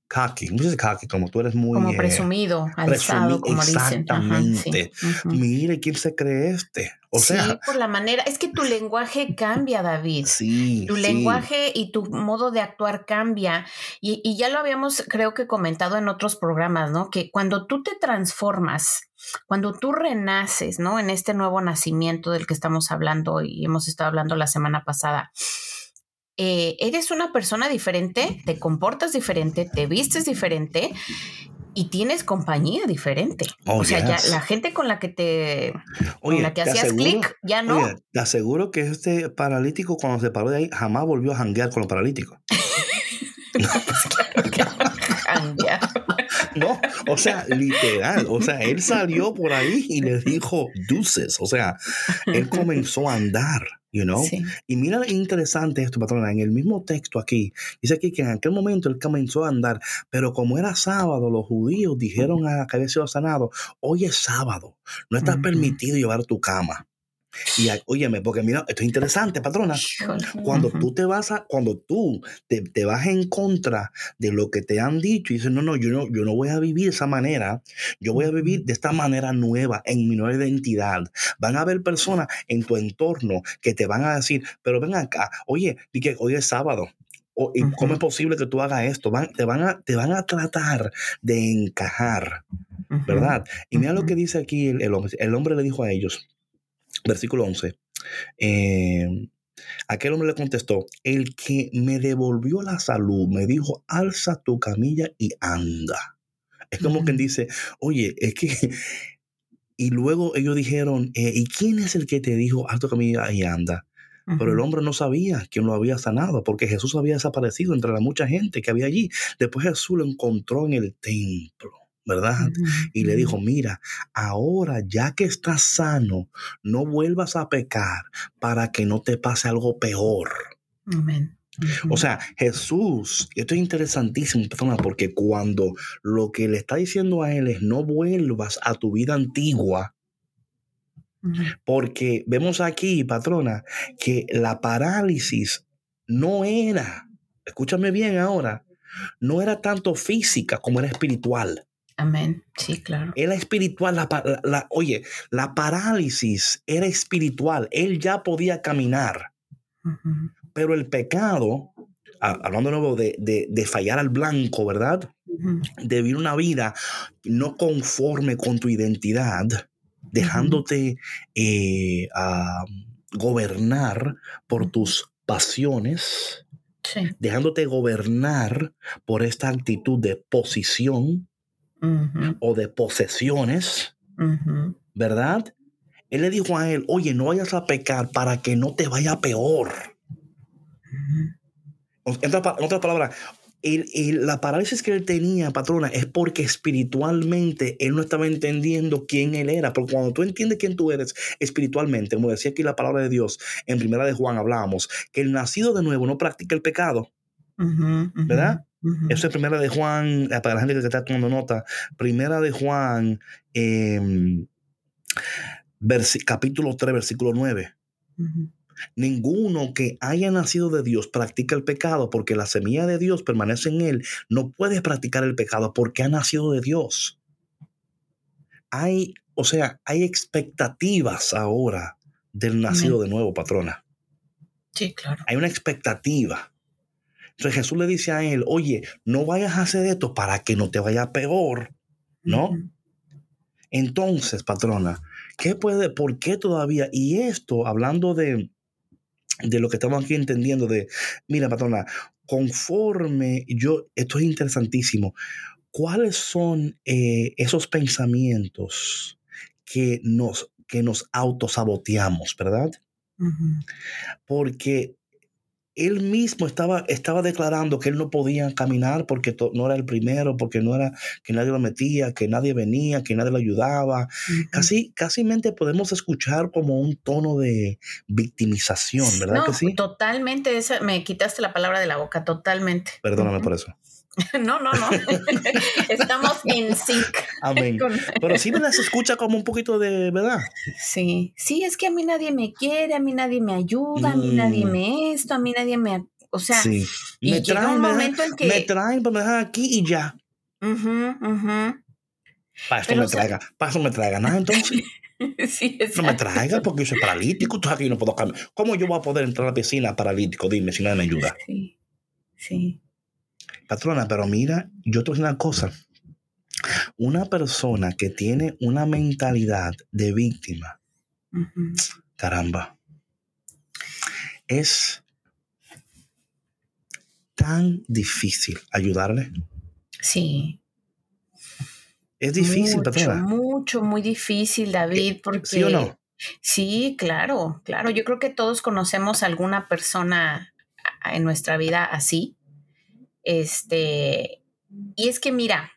cocky, no sé cocky, como tú eres muy... Como eh, presumido, alzado, como exactamente. Mire, ¿quién se cree este? O sí, sea... por la manera, es que tu lenguaje cambia, David. Sí. Tu lenguaje y tu modo de actuar cambia. Y, y ya lo habíamos, creo que comentado en otros programas, ¿no? Que cuando tú te transformas, cuando tú renaces, ¿no? En este nuevo nacimiento del que estamos hablando y hemos estado hablando la semana pasada, eh, eres una persona diferente, te comportas diferente, te vistes diferente y tienes compañía diferente. Oh, o sea, ya la gente con la que te con la que hacías clic, ya no. Oye, te aseguro que este paralítico cuando se paró de ahí jamás volvió a janguear con los paralíticos. no, pues claro no, o sea, literal. O sea, él salió por ahí y le dijo dulces. O sea, él comenzó a andar. You know? Y mira interesante esto, patrona. En el mismo texto aquí, dice aquí que en aquel momento él comenzó a andar, pero como era sábado, los judíos dijeron a que había sido sanado: Hoy es sábado, no está permitido llevar tu cama. Y óyeme, porque mira, esto es interesante, patrona. Cuando tú te vas a, cuando tú te, vas en contra de lo que te han dicho y dices, no, no, yo no, yo no voy a vivir de esa manera, yo voy a vivir de esta manera nueva, en mi nueva identidad. Van a haber personas en tu entorno que te van a decir, pero ven acá, oye, que hoy es sábado, ¿Y ¿Cómo es posible que tú hagas esto? Van, te, van a, te van a tratar de encajar, ¿verdad? Y mira lo que dice aquí el, hombre. El hombre le dijo a ellos, versículo 11. Eh, aquel hombre le contestó, el que me devolvió la salud me dijo, alza tu camilla y anda. Es como quien dice, oye, es que... Y luego ellos dijeron, eh, ¿y quién es el que te dijo, alza tu camilla y anda? Pero el hombre no sabía quién lo había sanado, porque Jesús había desaparecido entre la mucha gente que había allí. Después Jesús lo encontró en el templo. ¿Verdad? Y le dijo, mira, ahora ya que estás sano, no vuelvas a pecar para que no te pase algo peor. Amén. O sea, Jesús, esto es interesantísimo, porque cuando lo que le está diciendo a él es no vuelvas a tu vida antigua, porque vemos aquí, patrona, que la parálisis no era, escúchame bien ahora, no era tanto física como era espiritual. Amén. Sí, claro. Era espiritual. La, oye, la parálisis era espiritual. Él ya podía caminar. Pero el pecado, hablando de nuevo de, fallar al blanco, ¿verdad? De vivir una vida no conforme con tu identidad, dejándote eh, gobernar por tus pasiones, dejándote gobernar por esta actitud de posición o de posesiones, ¿verdad? Él le dijo a él, oye, no vayas a pecar para que no te vaya peor. En otras palabras, la parálisis que él tenía, patrona, es porque espiritualmente él no estaba entendiendo quién él era. Porque cuando tú entiendes quién tú eres espiritualmente, como decía aquí la palabra de Dios, en primera de Juan hablábamos, que el nacido de nuevo no practica el pecado, ¿verdad? Eso es primera de Juan, eh, para la gente que está tomando nota, primera de Juan, em, capítulo 3, versículo 9. Ninguno que haya nacido de Dios practica el pecado porque la semilla de Dios permanece en él. No puede practicar el pecado porque ha nacido de Dios. Hay, o sea, hay expectativas ahora del nacido de nuevo, patrona. Sí, claro. Hay una expectativa. Entonces Jesús le dice a él, oye, no vayas a hacer esto para que no te vaya peor, ¿no? Entonces, patrona, ¿qué puede, por qué todavía? Y esto, hablando de, de lo que estamos aquí entendiendo, de, mira, patrona, conforme yo, esto es interesantísimo, ¿cuáles son eh, esos pensamientos que nos, que nos autosaboteamos, verdad? Porque él mismo estaba, estaba declarando que él no podía caminar porque no era el primero, porque no era que nadie lo metía, que nadie venía, que nadie lo ayudaba. Casi, casi mente podemos escuchar como un tono de victimización, ¿verdad no, que sí? Totalmente, esa, me quitaste la palabra de la boca, totalmente. Perdóname por eso. No, no, no. Estamos en sync. Amén. Pero sí me se escucha como un poquito de, ¿verdad? Sí, sí, es que a mí nadie me quiere, a mí nadie me ayuda, a mí nadie mm. me esto, a mí nadie me... O sea, sí. me traen, un momento en que... Me traen, pues me dejan aquí y ya. Uh Para esto me traiga, para eso me traiga nada entonces. sí, no me traiga porque yo soy paralítico, tú aquí no puedo cambiar. ¿Cómo yo voy a poder entrar a la piscina paralítico? Dime si nadie me ayuda. Sí, sí. Patrona, pero mira, yo te voy a decir una cosa. Una persona que tiene una mentalidad de víctima, caramba, es tan difícil ayudarle. Sí. Es difícil, mucho, patrona. Mucho, muy difícil, David, porque... ¿Sí o no? Sí, claro, claro. Yo creo que todos conocemos a alguna persona en nuestra vida así. Este, y es que mira,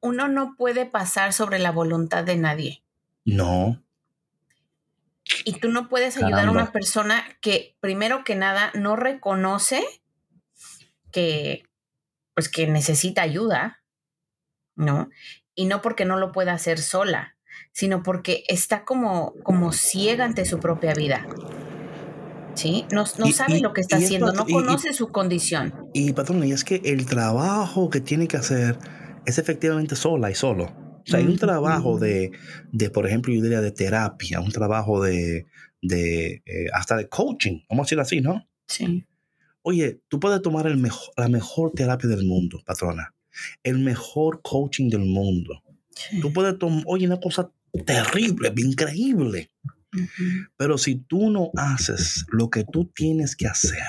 uno no puede pasar sobre la voluntad de nadie. No. Y tú no puedes ayudar a una persona que, primero que nada, no reconoce que, pues, que necesita ayuda, ¿no? Y no porque no lo pueda hacer sola, sino porque está como, como ciega ante su propia vida. ¿Sí? No, sabe lo que está haciendo, no conoce su condición. Y patrón, y es que el trabajo que tiene que hacer es efectivamente sola y solo. O sea, hay un trabajo de, de, por ejemplo, yo diría de terapia, un trabajo de, de eh, hasta de coaching, vamos a decirlo así, ¿no? Sí. Oye, tú puedes tomar el mejor, la mejor terapia del mundo, patrona, el mejor coaching del mundo. Tú puedes tomar, oye, una cosa terrible, increíble. Pero si tú no haces lo que tú tienes que hacer,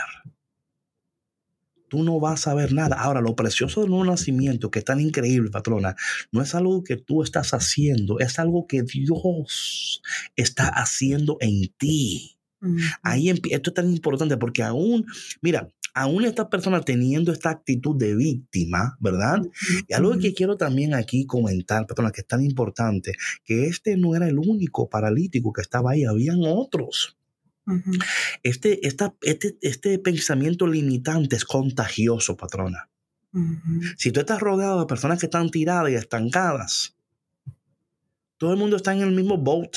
tú no vas a ver nada. Ahora, lo precioso del nuevo nacimiento, que es tan increíble, patrona, no es algo que tú estás haciendo, es algo que Dios está haciendo en ti. Ahí esto es tan importante porque aún, mira, aún esta persona teniendo esta actitud de víctima, ¿verdad? Y algo que quiero también aquí comentar, perdona, que es tan importante, que este no era el único paralítico que estaba ahí, habían otros. este, esta, este, este pensamiento limitante es contagioso, patrona. Si tú estás rodeado de personas que están tiradas y estancadas, todo el mundo está en el mismo boat.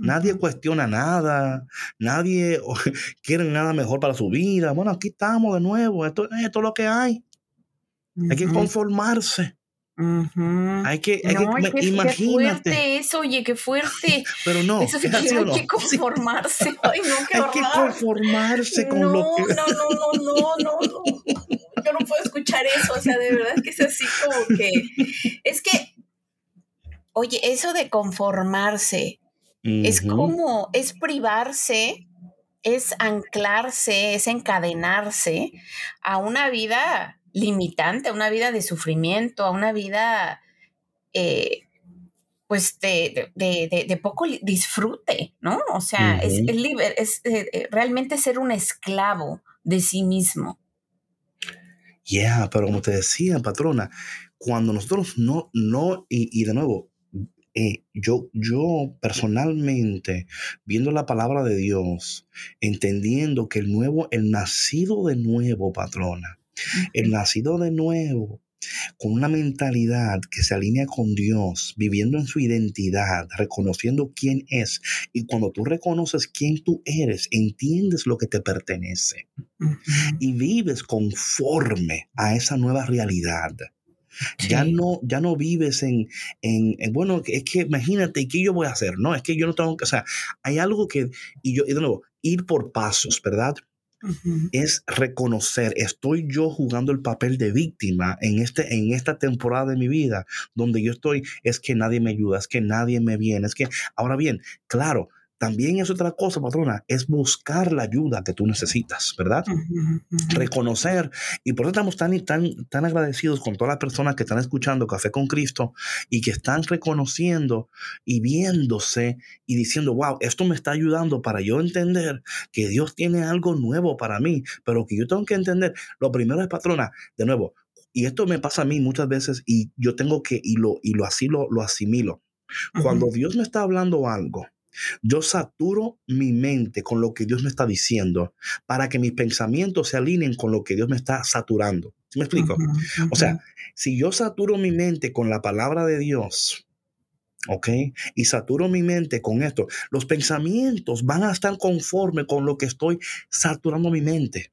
Nadie cuestiona nada, nadie quiere nada mejor para su vida. Bueno, aquí estamos de nuevo, esto, esto es lo que hay. Hay que conformarse. Hay que, hay no, que, que imagínate. Qué fuerte eso, oye, qué fuerte. Pero no, eso que hay que conformarse. Ay, no, qué Hay que conformarse con no, lo que. No, no, no, no, no, no. Yo no puedo escuchar eso. O sea, de verdad que es así como que. Es que, oye, eso de conformarse es como, es privarse, es anclarse, es encadenarse a una vida limitante, a una vida de sufrimiento, a una vida, eh, pues, de, de, poco disfrute, ¿no? O sea, es, es, eh, eh, realmente ser un esclavo de sí mismo. Ya, pero como te decía, patrona, cuando nosotros no, no, y de nuevo, eh, yo, yo personalmente, viendo la palabra de Dios, entendiendo que el nuevo, el nacido de nuevo, patrona, el nacido de nuevo, con una mentalidad que se alinea con Dios, viviendo en su identidad, reconociendo quién es. Y cuando tú reconoces quién tú eres, entiendes lo que te pertenece. Y vives conforme a esa nueva realidad. Ya, no, ya no vives en, en, bueno, es que imagínate, ¿qué yo voy a hacer? No, es que yo no tengo que, o sea, hay algo que, y yo, y de nuevo, ir por pasos, ¿verdad? Es reconocer, estoy yo jugando el papel de víctima en, este, en esta temporada de mi vida, donde yo estoy, es que nadie me ayuda, es que nadie me viene, es que, ahora bien, claro, también es otra cosa, patrona, es buscar la ayuda que tú necesitas, ¿verdad? Reconocer. Y por eso estamos tan, tan, tan agradecidos con todas las personas que están escuchando Café con Cristo y que están reconociendo y viéndose y diciendo, wow, esto me está ayudando para yo entender que Dios tiene algo nuevo para mí, pero que yo tengo que entender. Lo primero es, patrona, de nuevo, y esto me pasa a mí muchas veces y yo tengo que, y lo, y lo así lo, lo asimilo. Cuando Dios me está hablando algo, yo saturo mi mente con lo que Dios me está diciendo para que mis pensamientos se alineen con lo que Dios me está saturando. ¿Me explico? O sea, si yo saturo mi mente con la palabra de Dios, ¿ok? Y saturo mi mente con esto, los pensamientos van a estar conforme con lo que estoy saturando mi mente.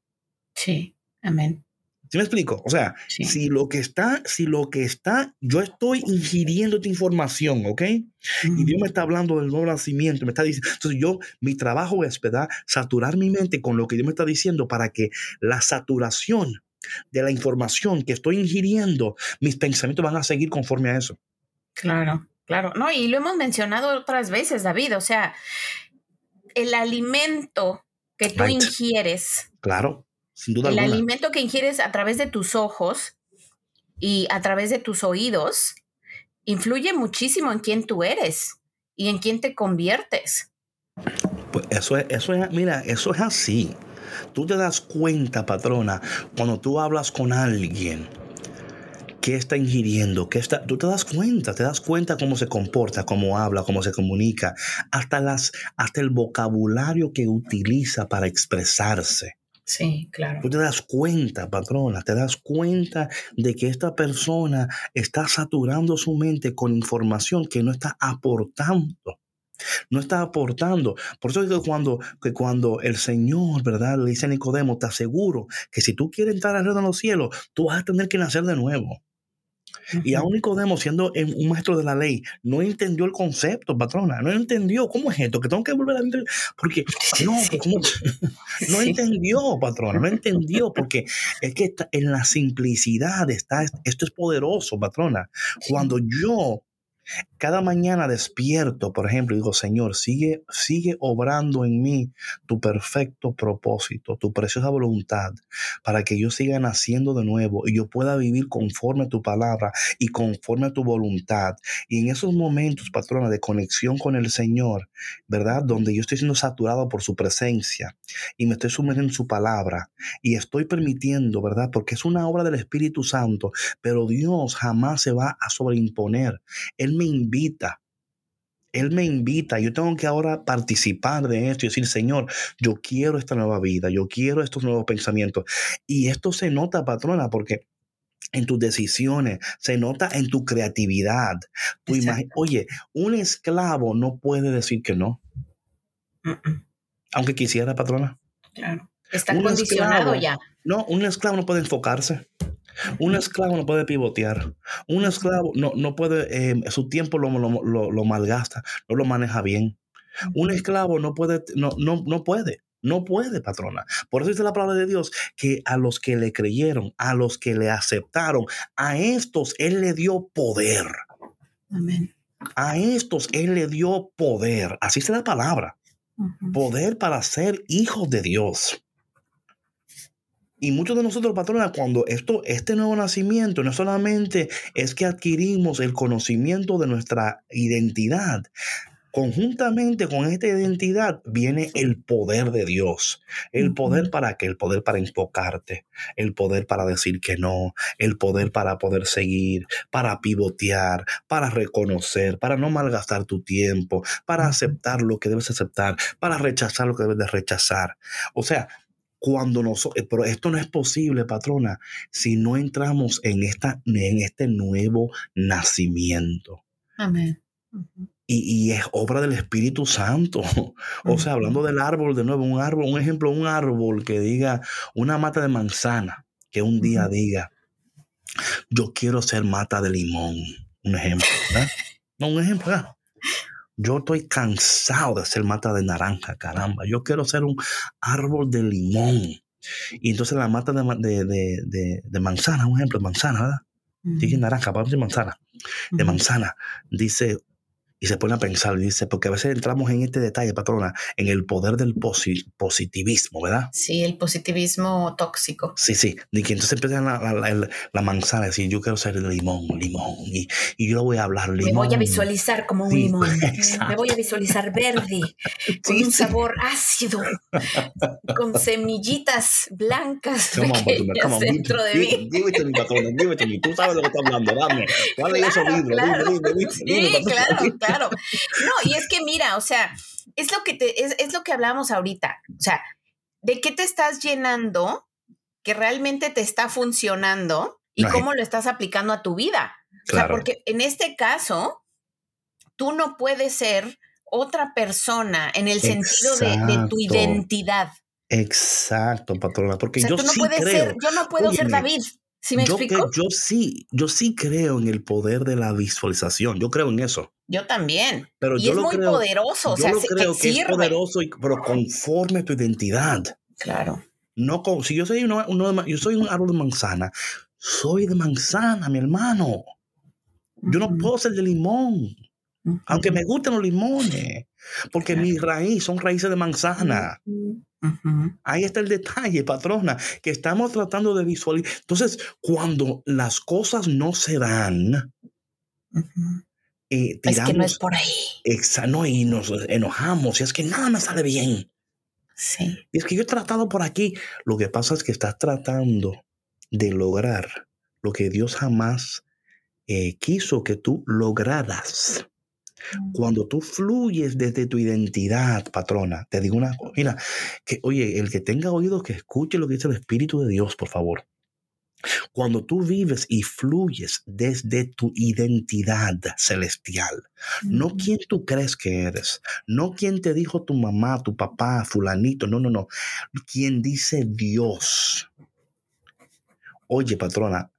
Sí, amén. ¿Sí me explico? O sea, si lo que está, si lo que está, yo estoy ingiriendo esta información, ¿ok? Y Dios me está hablando del nuevo nacimiento, me está diciendo, entonces yo, mi trabajo es, ¿verdad? Saturar mi mente con lo que Dios me está diciendo para que la saturación de la información que estoy ingiriendo, mis pensamientos van a seguir conforme a eso. Claro, claro. No, y lo hemos mencionado otras veces, David, o sea, el alimento que tú ingieres. Claro el alimento que ingieres a través de tus ojos y a través de tus oídos influye muchísimo en quién tú eres y en quién te conviertes. Pues eso es, eso es, mira, eso es así. Tú te das cuenta, patrona, cuando tú hablas con alguien, qué está ingiriendo, qué está, tú te das cuenta, te das cuenta cómo se comporta, cómo habla, cómo se comunica, hasta las, hasta el vocabulario que utiliza para expresarse. Sí, claro. Tú te das cuenta, patrona, te das cuenta de que esta persona está saturando su mente con información que no está aportando. No está aportando. Por eso digo cuando, que cuando el Señor, ¿verdad? Le dice a Nicodemo, te aseguro que si tú quieres entrar al reino de los cielos, tú vas a tener que nacer de nuevo. Y aún Nicodemo, siendo un maestro de la ley, no entendió el concepto, patrona. No entendió cómo es esto, que tengo que volver a entender. Porque no, no entendió, patrona, no entendió, porque es que en la simplicidad está, esto es poderoso, patrona. Cuando yo cada mañana despierto, por ejemplo, digo, Señor, sigue, sigue obrando en mí tu perfecto propósito, tu preciosa voluntad, para que yo siga naciendo de nuevo y yo pueda vivir conforme a tu palabra y conforme a tu voluntad. Y en esos momentos, patrona, de conexión con el Señor, ¿verdad? Donde yo estoy siendo saturado por su presencia y me estoy sumergiendo en su palabra y estoy permitiendo, ¿verdad? Porque es una obra del Espíritu Santo, pero Dios jamás se va a sobreimponer. Él me invita. Él me invita, yo tengo que ahora participar de esto y decir, Señor, yo quiero esta nueva vida, yo quiero estos nuevos pensamientos. Y esto se nota, patrona, porque en tus decisiones, se nota en tu creatividad. Tu Oye, un esclavo no puede decir que no. Aunque quisiera, patrona. Claro. Está condicionado ya. No, un esclavo no puede enfocarse. Un esclavo no puede pivotear. Un esclavo no, no puede, eh, su tiempo lo, lo, malgasta, no lo maneja bien. Un esclavo no puede, no, no, no puede. No puede, patrona. Por eso dice la palabra de Dios que a los que le creyeron, a los que le aceptaron, a estos Él le dio poder. Amén. A estos Él le dio poder. Así es la palabra. Poder para ser hijos de Dios. Y muchos de nosotros, patrona, cuando esto, este nuevo nacimiento no solamente es que adquirimos el conocimiento de nuestra identidad, conjuntamente con esta identidad viene el poder de Dios. El poder para qué? El poder para enfocarte, el poder para decir que no, el poder para poder seguir, para pivotear, para reconocer, para no malgastar tu tiempo, para aceptar lo que debes aceptar, para rechazar lo que debes de rechazar. O sea, cuando nosotros, pero esto no es posible, patrona, si no entramos en, esta, en este nuevo nacimiento. Amén. y, es obra del Espíritu Santo. O sea, hablando del árbol, de nuevo, un árbol, un ejemplo, un árbol que diga, una mata de manzana, que un día diga, yo quiero ser mata de limón. Un ejemplo, ¿verdad? No, un ejemplo, ¿verdad? Yo estoy cansado de ser mata de naranja, caramba. Yo quiero ser un árbol de limón. Y entonces la mata de, de, de, manzana, un ejemplo, de manzana, ¿verdad? Dije naranja, vamos a decir manzana. De manzana. Dice, y se pone a pensar, dice, porque a veces entramos en este detalle, patrona, en el poder del positivismo, ¿verdad? Sí, el positivismo tóxico. Sí, sí, de que entonces empieza la, la, la, manzana, decir, yo quiero ser limón, limón, y, y, yo voy a hablar limón. Me voy a visualizar como un limón, me voy a visualizar verde, con un sabor ácido, con semillitas blancas pequeñas dentro de mí. Mi patrona, dime, tú sabes lo que estás hablando, dame, dame claro, esos libros, claro. dime, dime, dime, Sí, claro, claro claro. No, y es que mira, o sea, es lo que te, es, lo que hablamos ahorita. O sea, ¿de qué te estás llenando que realmente te está funcionando y cómo lo estás aplicando a tu vida? O sea, porque en este caso, tú no puedes ser otra persona en el sentido de, tu identidad. Exacto, patrona, porque yo no sí creo, ser, yo no puedo ser David. ¿Sí me yo, explico? yo sí, yo sí creo en el poder de la visualización. Yo creo en eso. Yo también. Pero y es muy poderoso. Yo lo creo que, es poderoso, pero conforme a tu identidad. Claro. No si yo soy uno, yo soy un árbol de manzana, soy de manzana, mi hermano. Yo no puedo ser de limón. Aunque me gusten los limones. Porque mis raíces son raíces de manzana. Ahí está el detalle, patrona, que estamos tratando de visualizar. Entonces, cuando las cosas no se dan, eh, es que no es por ahí. Exacto, y nos enojamos, y es que nada me sale bien. Sí. Y es que yo he tratado por aquí. Lo que pasa es que estás tratando de lograr lo que Dios jamás eh, quiso que tú lograras. Cuando tú fluyes desde tu identidad, patrona, te digo una cosa, mira, que oye, el que tenga oído que escuche lo que dice el Espíritu de Dios, por favor. Cuando tú vives y fluyes desde tu identidad celestial, no quien tú crees que eres, no quien te dijo tu mamá, tu papá, fulanito, no, no, no, quien dice Dios. Oye, patrona,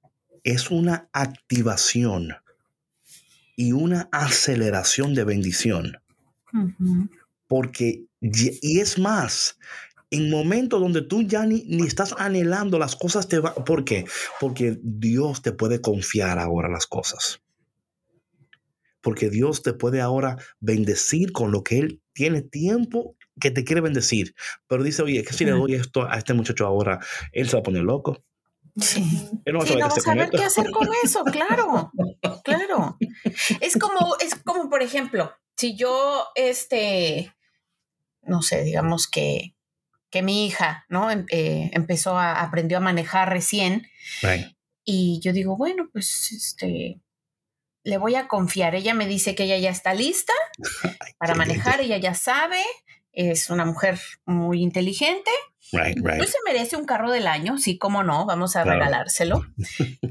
es una activación y una aceleración de bendición. Porque, y es más, en momentos donde tú ya ni, ni, estás anhelando las cosas, te va, ¿por qué? Porque Dios te puede confiar ahora las cosas. Porque Dios te puede ahora bendecir con lo que Él tiene tiempo que te quiere bendecir. Pero dice, oye, que si le doy esto a este muchacho ahora, él se va a poner loco. Sí. no, sí, a saber qué hacer con eso, claro, claro. Es como, es como, por ejemplo, si yo, este, no sé, digamos que, que mi hija, ¿no? Em, eh, empezó a, aprendió a manejar recién. Y yo digo, bueno, pues, este, le voy a confiar. Ella me dice que ella ya está lista para manejar, ella ya sabe, es una mujer muy inteligente. Pues se merece un carro del año, sí, cómo no, vamos a regalárselo.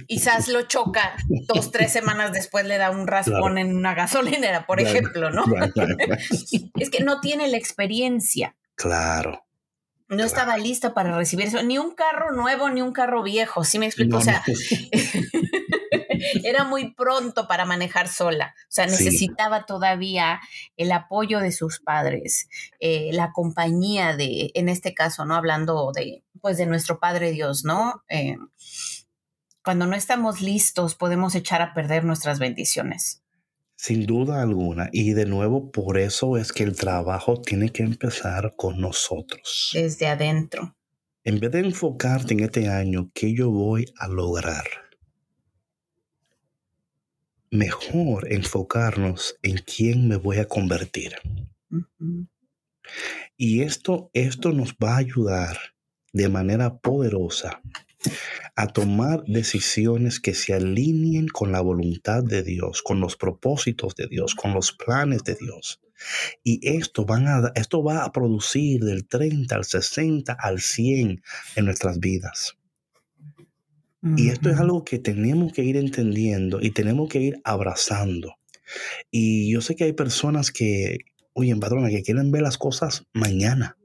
Quizás lo choca dos, tres semanas después le da un raspón en una gasolinera, por ejemplo, ¿no? es que no tiene la experiencia. Claro. No estaba lista para recibir eso, ni un carro nuevo, ni un carro viejo, ¿sí me explico? o sea, era muy pronto para manejar sola, o sea, necesitaba todavía el apoyo de sus padres, eh, la compañía de, en este caso, ¿no? Hablando de, pues, de nuestro Padre Dios, ¿no? Eh, cuando no estamos listos, podemos echar a perder nuestras bendiciones. Sin duda alguna. Y de nuevo, por eso es que el trabajo tiene que empezar con nosotros. Desde adentro. En vez de enfocarte en este año, ¿qué yo voy a lograr? Mejor enfocarnos en quién me voy a convertir. Y esto, esto nos va a ayudar de manera poderosa a tomar decisiones que se alineen con la voluntad de Dios, con los propósitos de Dios, con los planes de Dios. Y esto, van a, esto va a producir del 30 al 60 al 100 en nuestras vidas. Y esto es algo que tenemos que ir entendiendo y tenemos que ir abrazando. Y yo sé que hay personas que, oye, patrona, que quieren ver las cosas mañana.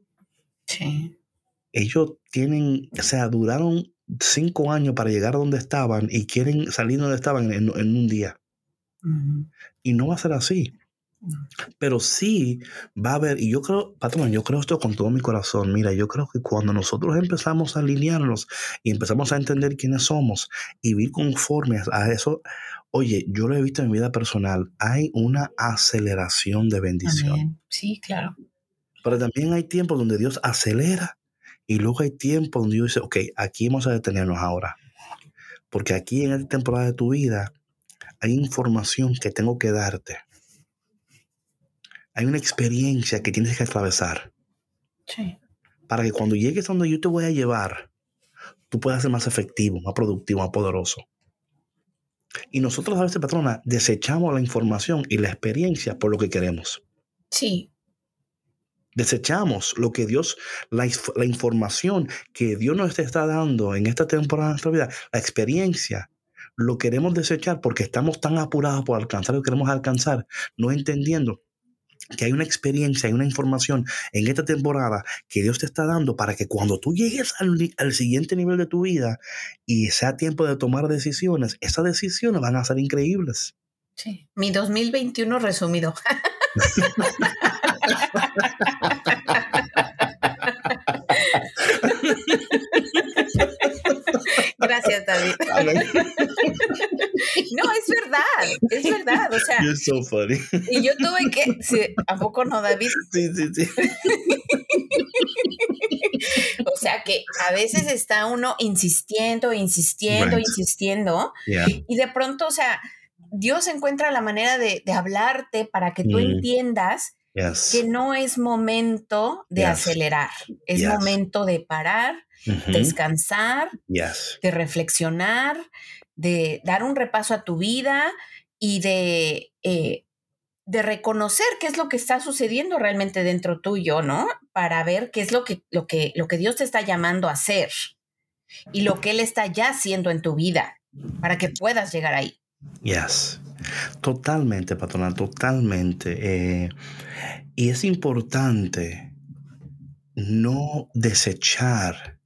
Sí. Ellos tienen, o sea, duraron cinco años para llegar a donde estaban y quieren salir donde estaban en, un día. Y no va a ser así. Pero sí va a haber, y yo creo, patrón, yo creo esto con todo mi corazón. Mira, yo creo que cuando nosotros empezamos a alinearnos y empezamos a entender quiénes somos y vivir conformes a eso, oye, yo lo he visto en mi vida personal, hay una aceleración de bendición. Sí, claro. Pero también hay tiempos donde Dios acelera y luego hay tiempos donde Dios dice, ok, aquí vamos a detenernos ahora. Porque aquí en esta temporada de tu vida hay información que tengo que darte hay una experiencia que tienes que atravesar. Sí. Para que cuando llegues a donde yo te voy a llevar, tú puedas ser más efectivo, más productivo, más poderoso. Y nosotros a veces, patrona, desechamos la información y la experiencia por lo que queremos. Sí. Desechamos lo que Dios, la, la información que Dios nos está dando en esta temporada de nuestra vida, la experiencia, lo queremos desechar porque estamos tan apurados por alcanzar lo que queremos alcanzar, no entendiendo que hay una experiencia, hay una información en esta temporada que Dios te está dando para que cuando tú llegues al, siguiente nivel de tu vida y sea tiempo de tomar decisiones, esas decisiones van a ser increíbles. Sí, mi 2021 resumido. Gracias, David. no, es verdad, es verdad. O sea, y yo tuve que. ¿A poco no, David? Sí, sí, sí. o sea que a veces está uno insistiendo, insistiendo, insistiendo. Y de pronto, o sea, Dios encuentra la manera de, hablarte para que tú mm. entiendas que no es momento de acelerar, es momento de parar, descansar, de reflexionar, de dar un repaso a tu vida y de, eh, de reconocer qué es lo que está sucediendo realmente dentro tuyo, ¿no? Para ver qué es lo que, lo que, lo que Dios te está llamando a hacer y lo que Él está ya haciendo en tu vida para que puedas llegar ahí. Yes. Totalmente, patrona, totalmente. Eh, y es importante no desechar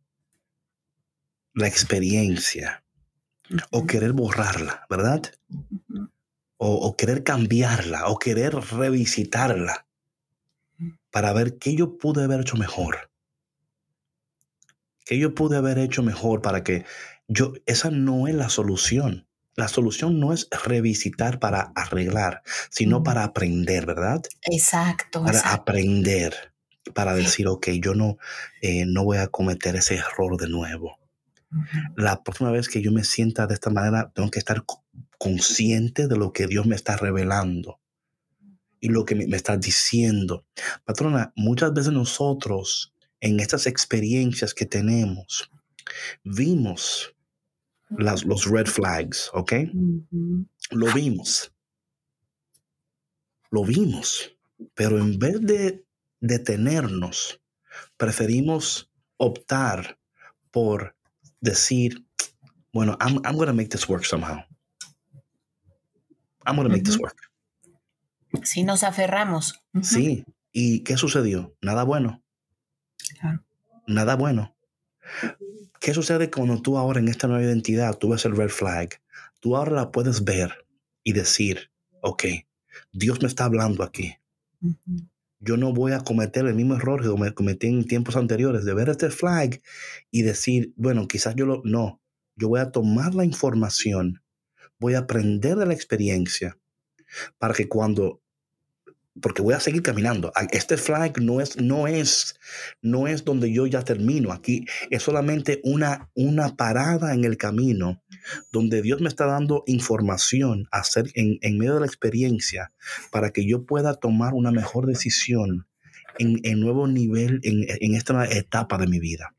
la experiencia o querer borrarla, ¿verdad? o, querer cambiarla o querer revisitarla para ver qué yo pude haber hecho mejor. ¿Qué yo pude haber hecho mejor para que yo, esa no es la solución. La solución no es revisitar para arreglar, sino para aprender, ¿verdad? Exacto. Para aprender, para decir, ok, yo no, eh, no voy a cometer ese error de nuevo. La próxima vez que yo me sienta de esta manera, tengo que estar consciente de lo que Dios me está revelando y lo que me, está diciendo. Patrona, muchas veces nosotros en estas experiencias que tenemos, vimos las, los red flags, ¿ok? Lo vimos. Lo vimos. Pero en vez de detenernos, preferimos optar por decir, bueno, I'm, I'm going to make this work somehow. I'm going to make this work. Si nos aferramos. Sí. ¿Y qué sucedió? Nada bueno. Nada bueno. ¿Qué sucede cuando tú ahora en esta nueva identidad, tú ves el red flag? Tú ahora la puedes ver y decir, ok, Dios me está hablando aquí. Yo no voy a cometer el mismo error que cometí en tiempos anteriores, de ver este flag y decir, bueno, quizás yo lo... No, yo voy a tomar la información, voy a aprender de la experiencia para que cuando porque voy a seguir caminando. Este flag no es, no es, no es donde yo ya termino. Aquí es solamente una, una parada en el camino donde Dios me está dando información hacer en, en medio de la experiencia para que yo pueda tomar una mejor decisión en, en nuevo nivel, en, en, esta etapa de mi vida.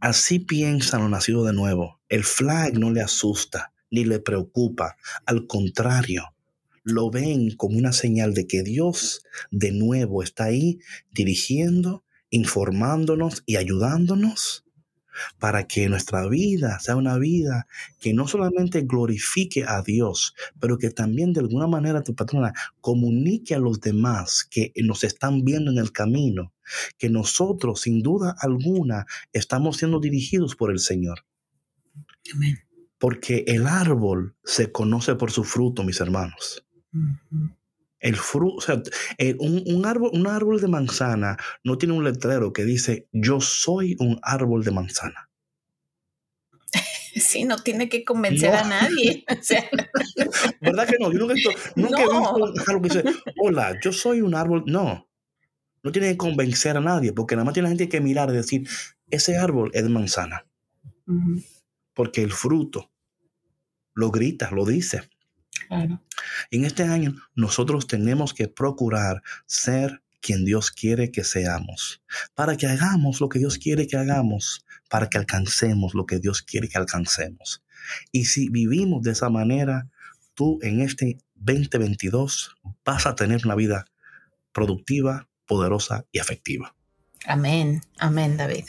Así piensan los nacidos de nuevo. El flag no le asusta ni le preocupa. Al contrario, lo ven como una señal de que Dios de nuevo está ahí dirigiendo, informándonos y ayudándonos para que nuestra vida sea una vida que no solamente glorifique a Dios, pero que también de alguna manera tu patrona comunique a los demás que nos están viendo en el camino, que nosotros sin duda alguna estamos siendo dirigidos por el Señor. Porque el árbol se conoce por su fruto, mis hermanos. El fruto, o sea, un, un, árbol, un árbol de manzana no tiene un letrero que dice yo soy un árbol de manzana. Sí, no tiene que convencer a nadie. ¿Verdad que no? Yo nunca, nunca he visto un árbol que dice, hola, yo soy un árbol. No, no tiene que convencer a nadie, porque nada más tiene la gente que mirar y decir, ese árbol es de manzana. Porque el fruto lo grita, lo dice. En este año nosotros tenemos que procurar ser quien Dios quiere que seamos, para que hagamos lo que Dios quiere que hagamos, para que alcancemos lo que Dios quiere que alcancemos. Y si vivimos de esa manera, tú en este 2022 vas a tener una vida productiva, poderosa y efectiva. Amén, amén, David.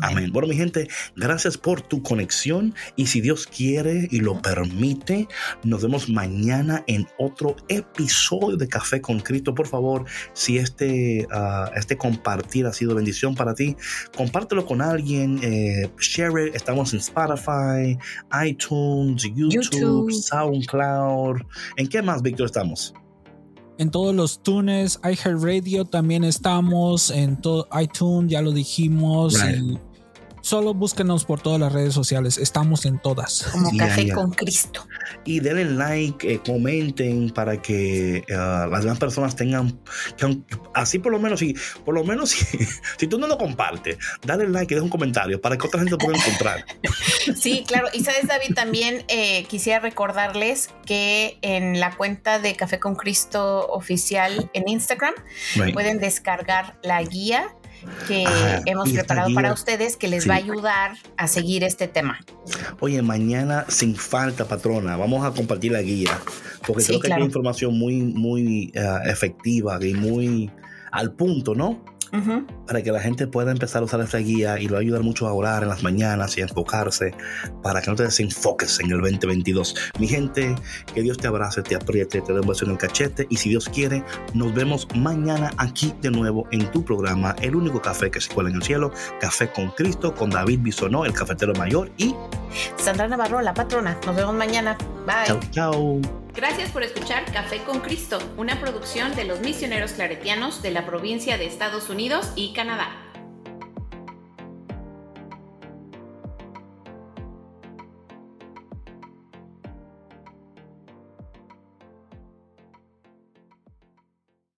Amén. Bueno, mi gente, gracias por tu conexión y si Dios quiere y lo permite, nos vemos mañana en otro episodio de Café con Cristo. Por favor, si este, ah, este compartir ha sido bendición para ti, compártelo con alguien, eh, share it. Estamos en Spotify, iTunes, YouTube, SoundCloud. ¿En qué más, Víctor, estamos? En todos los tunes, iHeartRadio también estamos, en todo iTunes, ya lo dijimos. Solo búsquenos por todas las redes sociales, estamos en todas. Como Café con Cristo. Y denle like, eh, comenten para que eh, las demás personas tengan, así por lo menos, si, por lo menos si, tú no lo compartes, dale like y deja un comentario para que otra gente lo pueda encontrar. Sí, claro. Y sabes, David, también eh, quisiera recordarles que en la cuenta de Café con Cristo oficial en Instagram pueden descargar la guía que hemos preparado para ustedes que les va a ayudar a seguir este tema. Oye, mañana sin falta, patrona, vamos a compartir la guía, porque creo que hay información muy, muy eh, efectiva y muy al punto, ¿no? Para que la gente pueda empezar a usar esta guía y lo va a ayudar mucho a orar en las mañanas y a enfocarse para que no te desenfoques en el 2022. Mi gente, que Dios te abrace, te apriete, te dé un beso en el cachete y si Dios quiere, nos vemos mañana aquí de nuevo en tu programa, el único café que se cuela en el cielo, Café con Cristo, con David Bisonó, el cafetero mayor y Sandra Navarro, la patrona. Nos vemos mañana. Bye. Chao, chao. Gracias por escuchar Café con Cristo, una producción de los misioneros claretianos de la provincia de Estados Y Canadá.